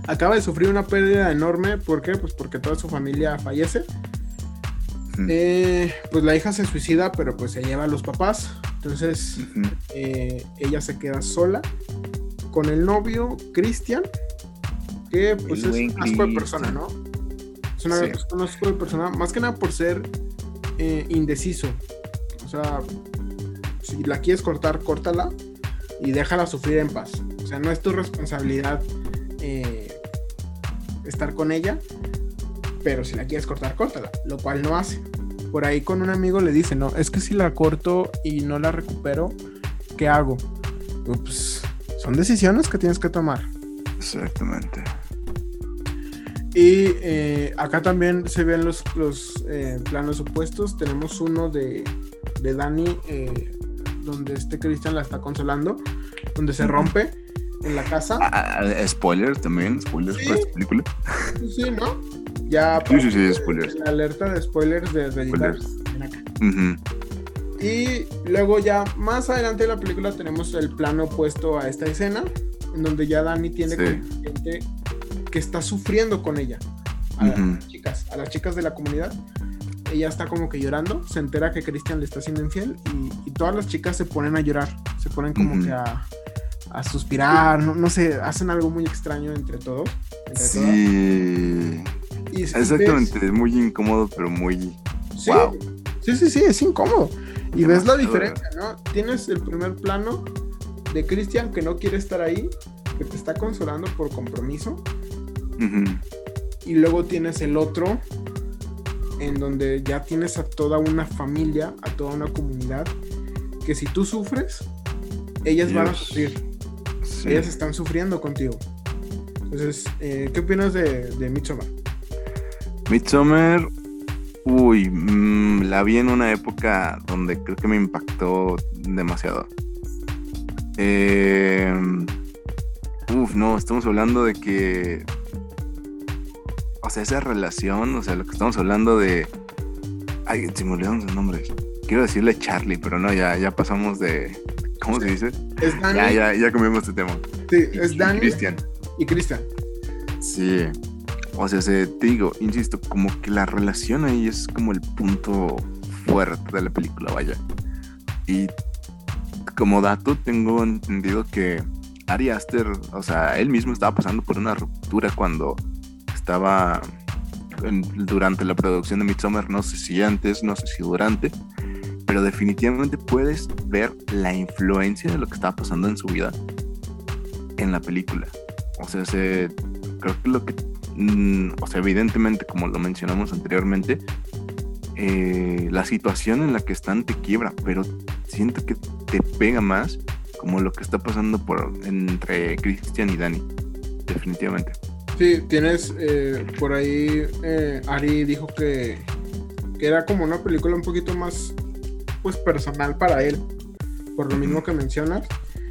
Acaba de sufrir una pérdida enorme. ¿Por qué? Pues porque toda su familia fallece. Eh, pues la hija se suicida, pero pues se lleva a los papás. Entonces eh, ella se queda sola con el novio Cristian, que pues es un asco de persona, ¿no? Es, una, un asco de persona, más que nada por ser eh, indeciso. O sea, si la quieres cortar, córtala y déjala sufrir en paz. O sea, no es tu responsabilidad estar con ella pero si la quieres cortar, córtala, lo cual no hace. Por ahí con un amigo le dice, no, es que si la corto y no la recupero, ¿qué hago? Pues son decisiones que tienes que tomar. Exactamente. Y eh, acá también se ven los, los eh, planos opuestos. Tenemos uno de, de Dani, eh, donde este Cristian la está consolando, donde se rompe en la casa. Ah, ah, spoiler también, spoilers para esta película. Sí, ¿no? Ya sí, sí, sí, spoilers. La alerta de spoilers de Reddit. Y luego ya más adelante en la película tenemos el plano opuesto a esta escena, en donde ya Dani tiene gente que está sufriendo con ella. A las chicas, a las chicas de la comunidad. Ella está como que llorando, se entera que Christian le está siendo infiel y, todas las chicas se ponen a llorar, se ponen como que a, a suspirar, no, no, sé, hacen algo muy extraño entre todos. sí. Exactamente, es muy incómodo, pero muy. Sí, sí, sí, sí, es incómodo. Y ves la diferencia, ¿no? Tienes el primer plano de Christian que no quiere estar ahí, que te está consolando por compromiso. Y luego tienes el otro, en donde ya tienes a toda una familia, a toda una comunidad, que si tú sufres, ellas van a sufrir. Ellas están sufriendo contigo. Entonces, eh, ¿qué opinas de, de Midsommar? Midsommar, uy, mm, la vi en una época donde creo que me impactó demasiado. Eh, uf, no, estamos hablando de que. O sea, esa relación, o sea, lo que estamos hablando de. Ay, se me olvidaron nombres. Quiero decirle Charlie, pero no, ya, ya pasamos de. ¿Cómo se dice? Es Dani. Ya, ya, ya cambiamos de tema. Sí, es Dani. Cristian. y Cristian. Sí. O sea, se, te digo, insisto, como que la relación ahí es como el punto fuerte de la película, vaya. Y como dato, tengo entendido que Ari Aster, o sea, él mismo estaba pasando por una ruptura cuando estaba durante la producción de Midsommar, no sé si antes, no sé si durante, pero definitivamente puedes ver la influencia de lo que estaba pasando en su vida en la película. O sea, se, creo que lo que, mm, o sea, evidentemente, como lo mencionamos anteriormente, eh, la situación en la que están te quiebra, pero siento que te pega más como lo que está pasando por, entre Christian y Dani, definitivamente. Sí, tienes eh, por ahí, eh, Ari dijo que, que, era como una película un poquito más pues personal para él, por lo mismo que mencionas.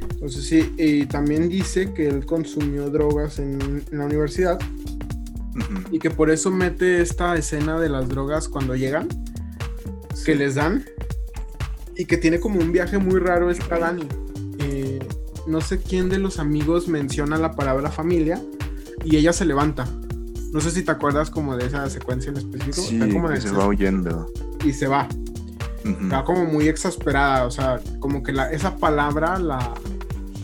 Entonces sí, y también dice que él consumió drogas en, la universidad y que por eso mete esta escena de las drogas cuando llegan, que les dan, y que tiene como un viaje muy raro esta Dani. Eh, no sé quién de los amigos menciona la palabra familia y ella se levanta. No sé si te acuerdas como de esa secuencia en específico. Sí, como se va huyendo. Y se va. Está como muy exasperada, o sea, como que la, esa palabra la...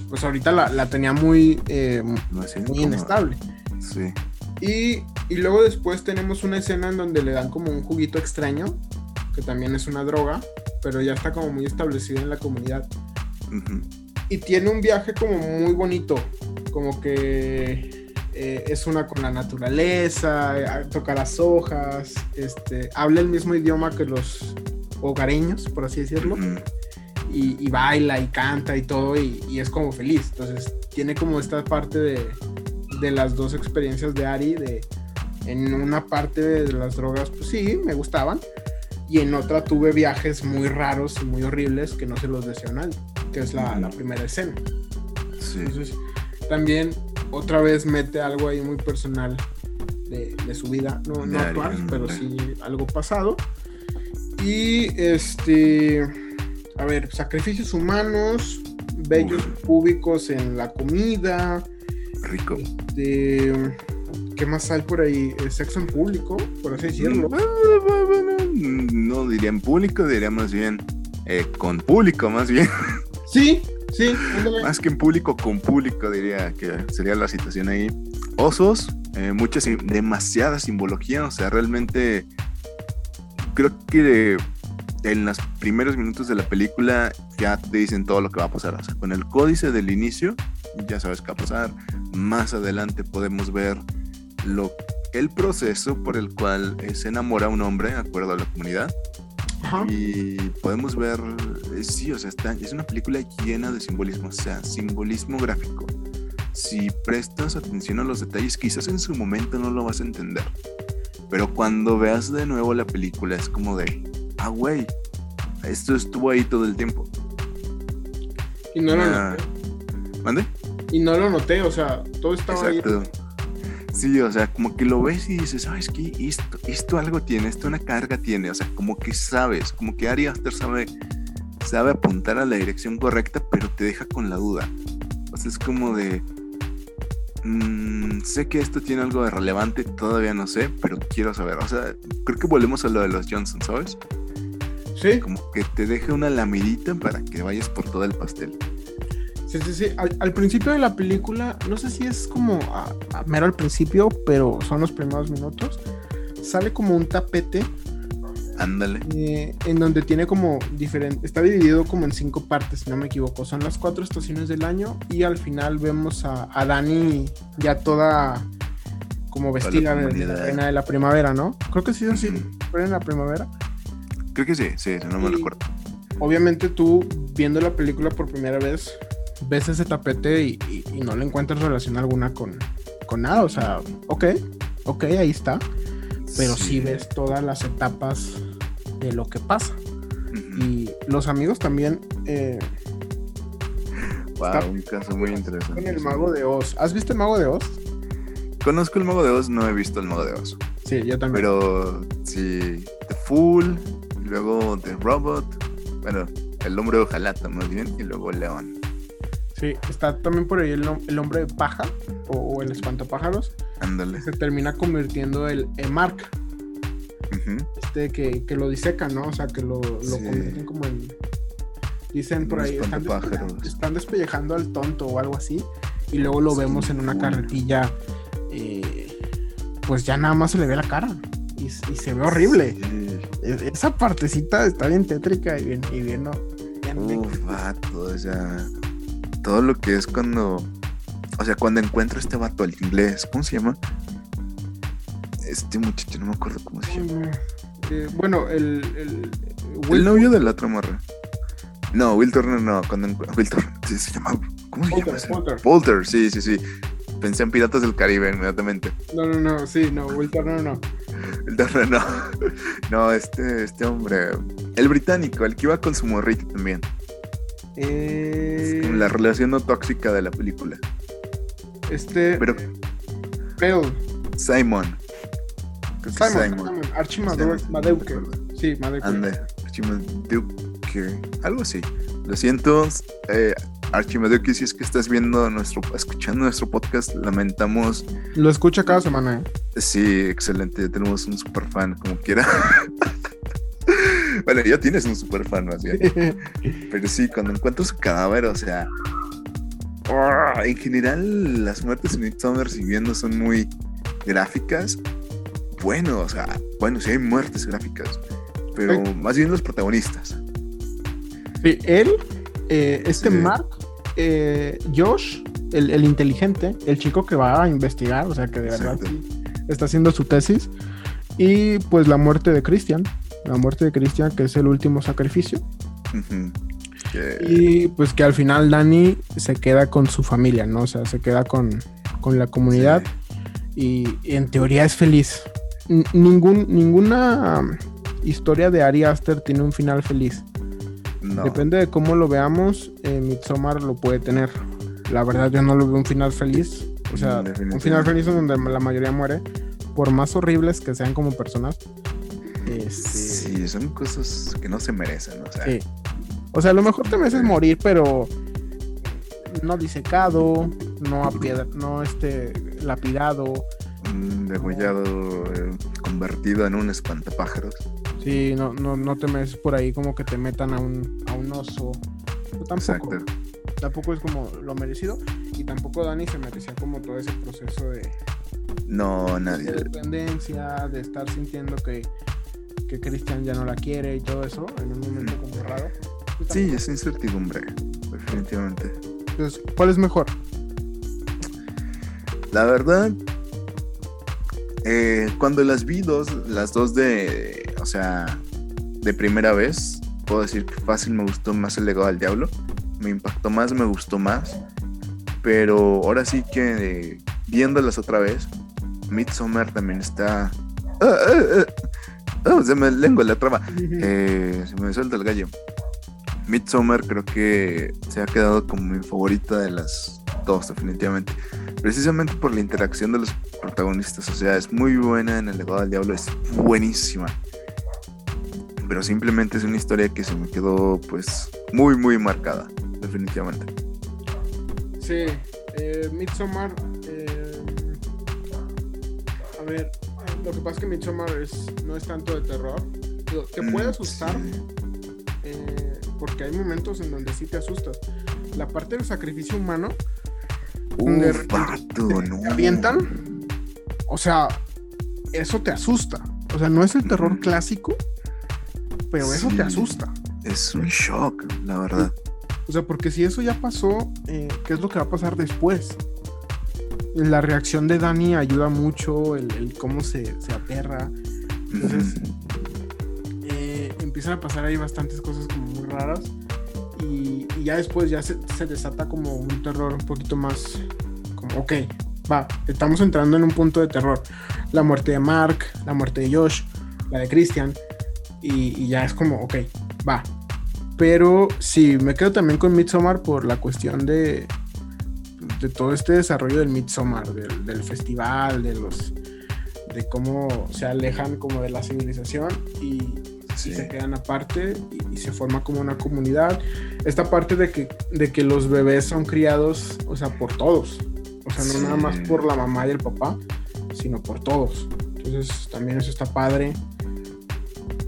Pues ahorita la, tenía muy, eh, muy inestable. Sí. Y, y luego después tenemos una escena en donde le dan como un juguito extraño, que también es una droga, pero ya está como muy establecido en la comunidad. Y tiene un viaje como muy bonito, como que eh, es una con la naturaleza, eh, toca las hojas, este, habla el mismo idioma que los hogareños, por así decirlo, y, baila y canta y todo, y, es como feliz. Entonces, tiene como esta parte de, las dos experiencias de Ari, de en una parte de las drogas, pues sí, me gustaban, y en otra tuve viajes muy raros y muy horribles que no se los deseo a nadie, que es la, primera escena. Entonces, también otra vez mete algo ahí muy personal de, su vida, no, no actual, pero sí algo pasado. Y este, a ver, sacrificios humanos, bellos públicos en la comida. Rico. Este, ¿Qué más hay por ahí? Sexo en público, por así decirlo. Mm, no diría en público, diría más bien eh, con público, más bien. <laughs> Sí, Sí, Más que en público, con público diría que sería la situación ahí. Osos, eh, mucha, demasiada simbología, o sea, realmente creo que en los primeros minutos de la película ya te dicen todo lo que va a pasar. O sea, con el códice del inicio ya sabes qué va a pasar. Más adelante podemos ver lo, el proceso por el cual se enamora un hombre, de acuerdo a la comunidad. Y podemos ver, eh, sí, o sea, está, es una película llena de simbolismo, o sea, simbolismo gráfico. Si prestas atención a los detalles, quizás en su momento no lo vas a entender. Pero cuando veas de nuevo la película es como de, ah, güey, esto estuvo ahí todo el tiempo. Y no lo noté. ¿Mande? Y no lo noté, o sea, todo estaba Exacto. ahí. Sí, o sea, como que lo ves y dices, ¿sabes qué? Esto, esto algo tiene, esto una carga tiene, o sea, como que sabes, como que Ari Aster sabe, sabe apuntar a la dirección correcta, pero te deja con la duda. O sea, es como de, mm, sé que esto tiene algo de relevante, todavía no sé, pero quiero saber. O sea, creo que volvemos a lo de los Johnson, ¿sabes? Sí. Como que te deje una lamidita para que vayas por todo el pastel. Sí, sí, sí. Al, principio de la película, no sé si es como a, mero al principio, pero son los primeros minutos. Sale como un tapete. Ándale. Eh, en donde tiene como diferente. Está dividido como en cinco partes, si no me equivoco. Son las cuatro estaciones del año. Y al final vemos a, Dani ya toda como vestida de la reina de la primavera, ¿no? Creo que sí, sí, fue en la primavera. Creo que sí, sí, no me recuerdo. Obviamente tú viendo la película por primera vez ves ese tapete y, no le encuentras relación alguna con, con nada. O sea, ok, ok, ahí está. Pero sí. ves todas las etapas de lo que pasa. Y los amigos también. Eh, wow, un caso muy interesante. Con el Mago de Oz. ¿Has visto el Mago de Oz? Conozco el Mago de Oz, no he visto el Mago de Oz. Sí, yo también. Pero sí, The Fool, luego The Robot, bueno, el hombre de Ojalata más bien, y luego León. Sí, está también por ahí el, el hombre de paja o, o el espantapájaros. Ándale. Se termina convirtiendo el, el Mark, Este que, que lo disecan, ¿no? O sea, que lo, lo Sí. convierten como en. Dicen En por ahí, están, espantapájaros. despe- están despellejando al tonto o algo así. Y luego lo vemos en una carretilla. eh, pues ya nada más se le ve la cara. Y, y se ve horrible. Sí. E- Esa partecita está bien tétrica y bien, y bien, ¿no? Uf, vato, o sea, todo lo que es cuando, o sea, cuando encuentro este vato, el inglés, ¿cómo se llama? Este muchacho, no me acuerdo cómo se llama. Eh, bueno, el. el, El Will- novio de la otra morra. No, Will Turner no, cuando Will Turner, <laughs> sí, se llama, ¿cómo se llama? Poulter, ese? Poulter. Poulter, sí, sí, sí. Pensé en Piratas del Caribe inmediatamente. No, no, no, sí, no, Will Turner no. El Turner no. <laughs> No, este, este hombre, el británico, el que iba con su morrita también. Eh, Como la relación no tóxica de la película. Este. Pero Bell. Simon. Creo que Simon, Simon. Simon, Archie Simon, Madeu- sí, no Madeuke. me acuerdo. Sí, Madeuke. Ande, Archimeduque, algo así. Lo siento, eh, si es que estás viendo nuestro, escuchando nuestro podcast, lamentamos. Lo escucha cada semana, ¿eh? Sí, excelente, ya tenemos un super fan, como quiera. <laughs> bueno, ya tienes un super fan, más bien. <laughs> Pero sí, cuando encuentro su cadáver, o sea. ¡ah! En general, las muertes en Midsommar, si bien no son muy gráficas, bueno, o sea, bueno, sí hay muertes gráficas, pero más bien los protagonistas. Sí, él, eh, este Sí. Mark, eh, Josh, el, el inteligente, el chico que va a investigar, o sea, que de verdad Exacto. está haciendo su tesis. Y pues la muerte de Christian, la muerte de Christian, que es el último sacrificio. Y pues que al final Dani se queda con su familia, ¿no? O sea, se queda con, con la comunidad y, y en teoría es feliz. Ningún, ninguna historia de Ari Aster tiene un final feliz. no. Depende de cómo lo veamos, eh, Midsommar lo puede tener. La verdad yo no lo veo un final feliz. O sea, Mm, un final feliz en donde la mayoría muere. Por más horribles que sean como personas. Este, Sí, son cosas que no se merecen, o sea. Sí. O sea, a lo mejor te mereces morir, pero no disecado, no a piedra, no este lapidado. Degollado eh, convertido en un espantapájaros. Sí, no, no, no te mereces por ahí como que te metan a un, a un oso. Yo tampoco. Exacto. Tampoco es como lo merecido. Y tampoco Dani se merecía como todo ese proceso de, No, de nadie. dependencia, de estar sintiendo que, que Christian ya no la quiere y todo eso en un momento como raro. Sí, es incertidumbre, definitivamente. Entonces, ¿cuál es mejor? La verdad, eh, cuando las vi dos, las dos de, o sea, de primera vez, puedo decir que fácil me gustó más el legado del diablo. Me impactó más, me gustó más. Pero ahora sí que eh, viéndolas otra vez, Midsommar también está... Ah, ah, ah. Se me lengua la trama. Eh, se me suelta el gallo. Midsommar creo que se ha quedado como mi favorita de las dos, definitivamente. Precisamente por la interacción de los protagonistas. O sea, es muy buena en El legado del diablo, es buenísima. Pero simplemente es una historia que se me quedó, pues, muy, muy marcada, definitivamente. Sí, eh, Midsommar. eh, a ver, lo que pasa es que Midsommar es, no es tanto de terror. Digo, te puede Mm, asustar sí. eh, porque hay momentos en donde sí te asustas. La parte del sacrificio humano, Uf, vato, te avientan. o sea, eso te asusta. O sea, no es el terror clásico, pero eso te asusta. Es un shock, la verdad. O sea, porque si eso ya pasó, eh, ¿qué es lo que va a pasar después? La reacción de Dani ayuda mucho, el, el cómo se, se aterra. Entonces, eh, empiezan a pasar ahí bastantes cosas como muy raras. Y, ya después ya se, desata como un terror un poquito más como, ok, va, estamos entrando en un punto de terror. La muerte de Mark, la muerte de Josh, la de Christian. Y, y ya es como, ok, va. Pero sí, me quedo también con Midsommar por la cuestión de, de todo este desarrollo del Midsommar, del, del festival, de los de cómo se alejan como de la civilización y y se quedan aparte y, se forma como una comunidad. Esta parte de que, de que los bebés son criados, o sea, por todos. O sea, no nada más por la mamá y el papá, sino por todos. Entonces también eso está padre.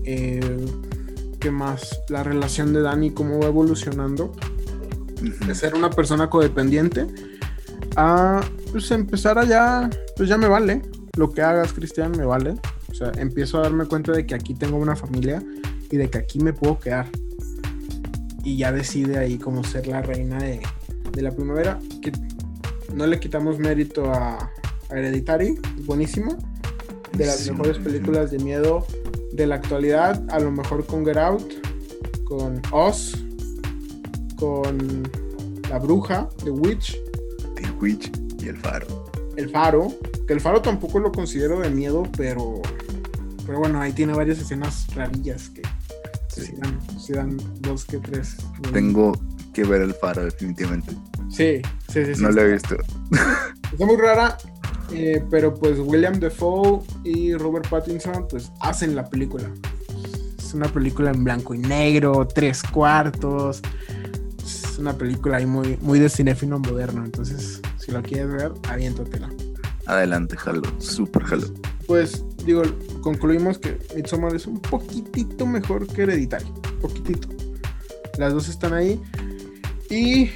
Eh, ¿Qué más? La relación de Dani, cómo va evolucionando. De ser una persona codependiente a pues, empezar allá, pues ya me vale. Lo que hagas, Cristian, me vale. O sea, empiezo a darme cuenta de que aquí tengo una familia y de que aquí me puedo quedar. Y ya decide ahí como ser la reina de, de la primavera. Que no le quitamos mérito a, Hereditary, buenísima. De las mejores películas de miedo de la actualidad, a lo mejor con Get Out, con Oz, con La Bruja, The Witch. The Witch y El Faro. El Faro, que el Faro tampoco lo considero de miedo, pero pero bueno, ahí tiene varias escenas rarillas que sí. se, dan, dos que tres. Tengo que ver el faro, definitivamente. Sí, sí, sí. No lo he visto. <laughs> Está muy rara, eh, pero pues William Defoe y Robert Pattinson pues hacen la película. Es una película en blanco y negro, tres cuartos. Es una película ahí muy, muy de cinéfilo moderno. Entonces, si lo quieres ver, aviéntatela. Adelante, jalo, super jalo. Pues digo, concluimos que Midsommar es un poquitito mejor que Hereditary. Poquitito. Las dos están ahí. Y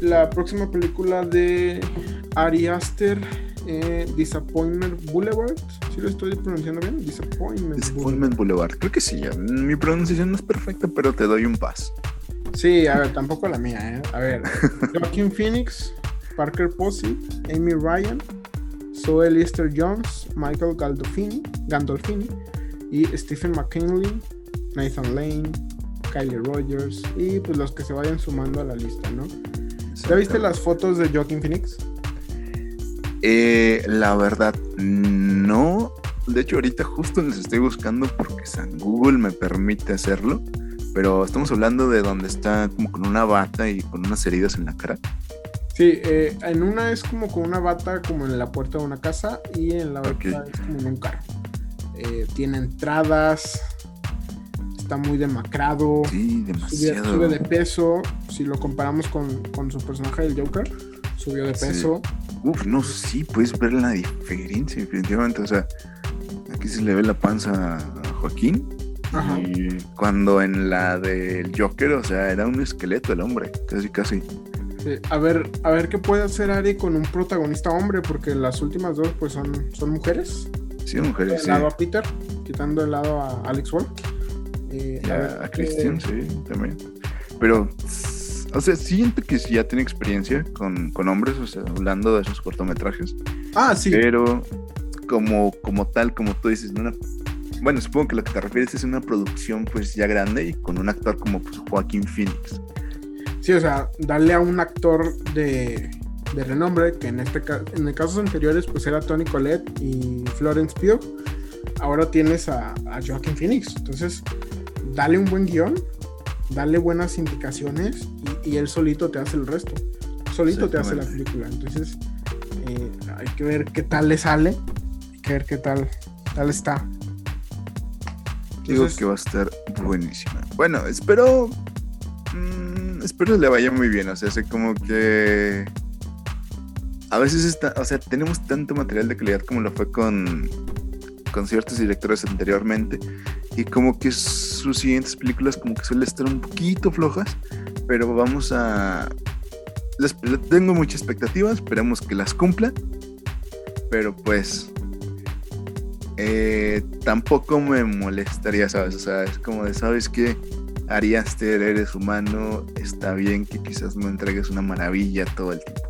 la próxima película de Ari Aster, eh, Disappointment Boulevard. ¿Sí lo estoy pronunciando bien? Disappointment, Disappointment Boulevard. Creo que sí. Mi pronunciación no es perfecta, pero te doy un pas. Sí, a ver, tampoco la mía, ¿eh? A ver, <laughs> Joaquin Phoenix, Parker Posey, Amy Ryan, Zoe Lister Jones, Michael Gandolfini, Gandolfini y Stephen McKinley, Nathan Lane, Kylie Rogers y pues los que se vayan sumando a la lista, ¿no? ¿Ya viste las fotos de Joaquin Phoenix? Eh, la verdad, no. De hecho, ahorita justo les estoy buscando porque San Google me permite hacerlo. Pero estamos hablando de donde está como con una bata y con unas heridas en la cara. Sí, eh, en una es como con una bata como en la puerta de una casa y en la otra es como en un carro. Eh, tiene entradas, está muy demacrado. Sí, demasiado. Sube, de peso. Si lo comparamos con, su personaje del Joker, subió de peso. Uf, no, sí, puedes ver la diferencia, definitivamente. O sea, aquí se le ve la panza a Joaquín. Y cuando en la del Joker, o sea, era un esqueleto el hombre, casi, casi. Eh, a ver, a ver qué puede hacer Ari con un protagonista hombre, porque las últimas dos pues son, son mujeres. Sí, mujeres. El lado a Peter, quitando el lado a Alex Wall. Eh, a, Christian, sí, también. Pero, o sea, siento que sí ya tiene experiencia con, hombres, o sea, hablando de esos cortometrajes. Ah, sí. Pero como, como tal, como tú dices, bueno, supongo que lo que te refieres es una producción pues ya grande y con un actor como pues, Joaquín Phoenix. Sí, o sea, darle a un actor de, renombre, que en este en el casos anteriores pues era Tony Collette y Florence Pugh, ahora tienes a, Joaquin Phoenix. Entonces, dale un buen guion, dale buenas indicaciones y, él solito te hace el resto. Solito te hace la película. Entonces, eh, hay que ver qué tal le sale, hay que ver qué tal, tal está. Digo que va a estar buenísima. Bueno, espero espero le vaya muy bien. O sea, sé como que. A veces está, o sea, tenemos tanto material de calidad como lo fue con, con ciertos directores anteriormente. Y como que sus siguientes películas como que suelen estar un poquito flojas. Pero vamos a... Tengo muchas expectativas, esperemos que las cumpla. Pero pues... Eh, tampoco me molestaría, ¿sabes? O sea, es como de, ¿sabes qué? Ari eres humano, está bien que quizás no entregues una maravilla todo el tiempo.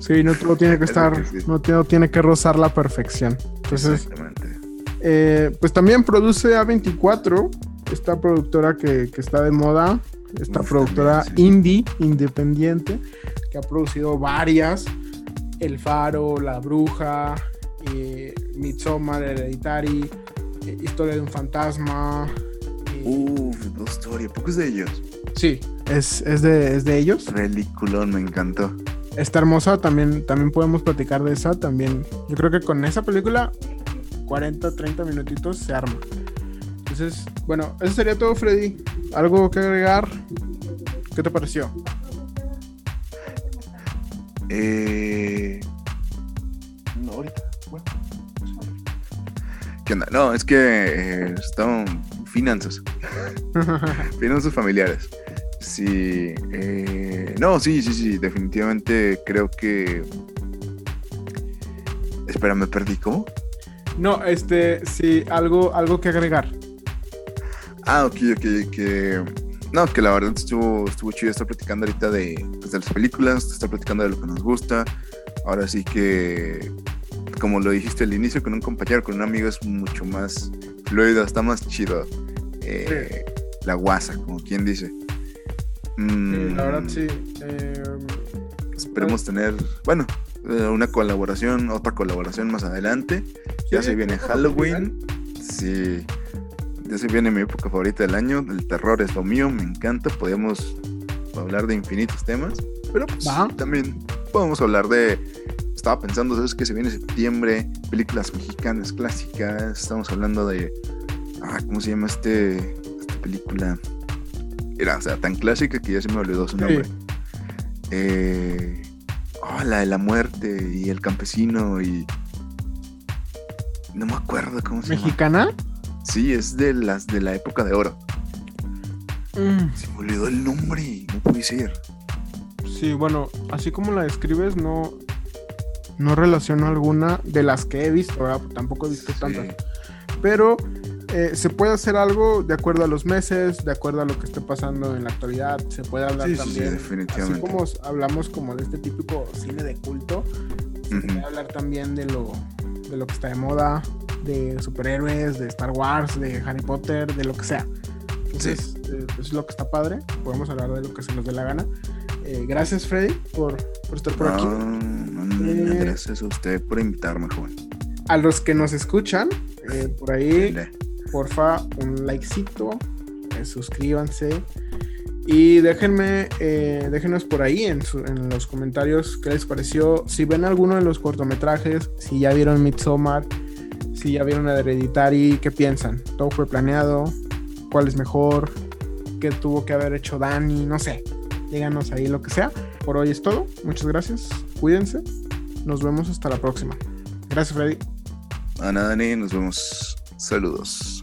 Sí, no todo tiene que estar, no, tiene que rozar la perfección. Entonces, Exactamente. Eh, pues también produce A24, esta productora que, está de moda, esta productora indie, independiente, que ha producido varias, El Faro, La Bruja, eh, Midsommar, Hereditary, eh, Historia de un Fantasma, Uf, dos Story, ¿poco es de ellos? Sí, es, de, de ellos. Peliculón, me encantó. Está hermosa, también, también podemos platicar de esa. También, yo creo que con esa película, 40, 30 minutitos se arma. Entonces, bueno, eso sería todo, Freddy. ¿Algo que agregar? ¿Qué te pareció? Eh... No, ahorita. Bueno. ¿Qué onda? No, es que eh, están finanzas. <laughs> finanzas familiares. Sí. Eh... No, sí, sí, sí. Definitivamente creo que. Espera, me perdí. ¿Cómo? No, este, sí, algo, algo que agregar. Ah, ok, ok, que. No, que la verdad estuvo, estuvo chido estar platicando ahorita de, pues, de las películas, estar platicando de lo que nos gusta. Ahora sí que, como lo dijiste al inicio, con un compañero, con un amigo es mucho más fluido, está más chido. Eh, la guasa, como quien dice. Mm, la verdad sí. Eh, esperemos tener, bueno, eh, una colaboración, otra colaboración más adelante. ya se viene Halloween. Sí. Ya se viene mi época favorita del año. El terror es lo mío, me encanta. Podemos hablar de infinitos temas. Pero pues, también podemos hablar de. Estaba pensando, ¿sabes que se viene septiembre? Películas mexicanas clásicas. Estamos hablando de. Ah, ¿cómo se llama este, esta película? Era, o sea, tan clásica que ya se me olvidó su nombre. Eh, oh, la de la muerte y el campesino y. No me acuerdo cómo se ¿Mexicana? llama. ¿Mexicana? Sí, es de las de la época de oro. Mm. Se me olvidó el nombre, no puede ser. Sí, bueno, así como la describes, no, no relaciono alguna de las que he visto, tampoco he visto tantas. Pero eh, se puede hacer algo de acuerdo a los meses, de acuerdo a lo que esté pasando en la actualidad. Se puede hablar también. definitivamente. Así como hablamos como de este típico cine de culto, se puede hablar también de lo, de lo que está de moda, de superhéroes, de Star Wars, de Harry Potter, de lo que sea. Entonces, eh, es lo que está padre. Podemos hablar de lo que se nos dé la gana. Eh, gracias, Freddy, por, estar por aquí. Eh, gracias a usted por invitarme, joven. A los que nos escuchan, por ahí, porfa, un likecito, suscríbanse. Y déjenme, déjenos por ahí en, en, los comentarios qué les pareció. Si ven alguno de los cortometrajes, si ya vieron Midsommar, si ya vieron Hereditary, ¿qué piensan? ¿Todo fue planeado? ¿Cuál es mejor? ¿Qué tuvo que haber hecho Dani? No sé. Díganos ahí lo que sea. Por hoy es todo. Muchas gracias. Cuídense. Nos vemos hasta la próxima. Gracias, Freddy. A nada, Dani. Nos vemos. Saludos.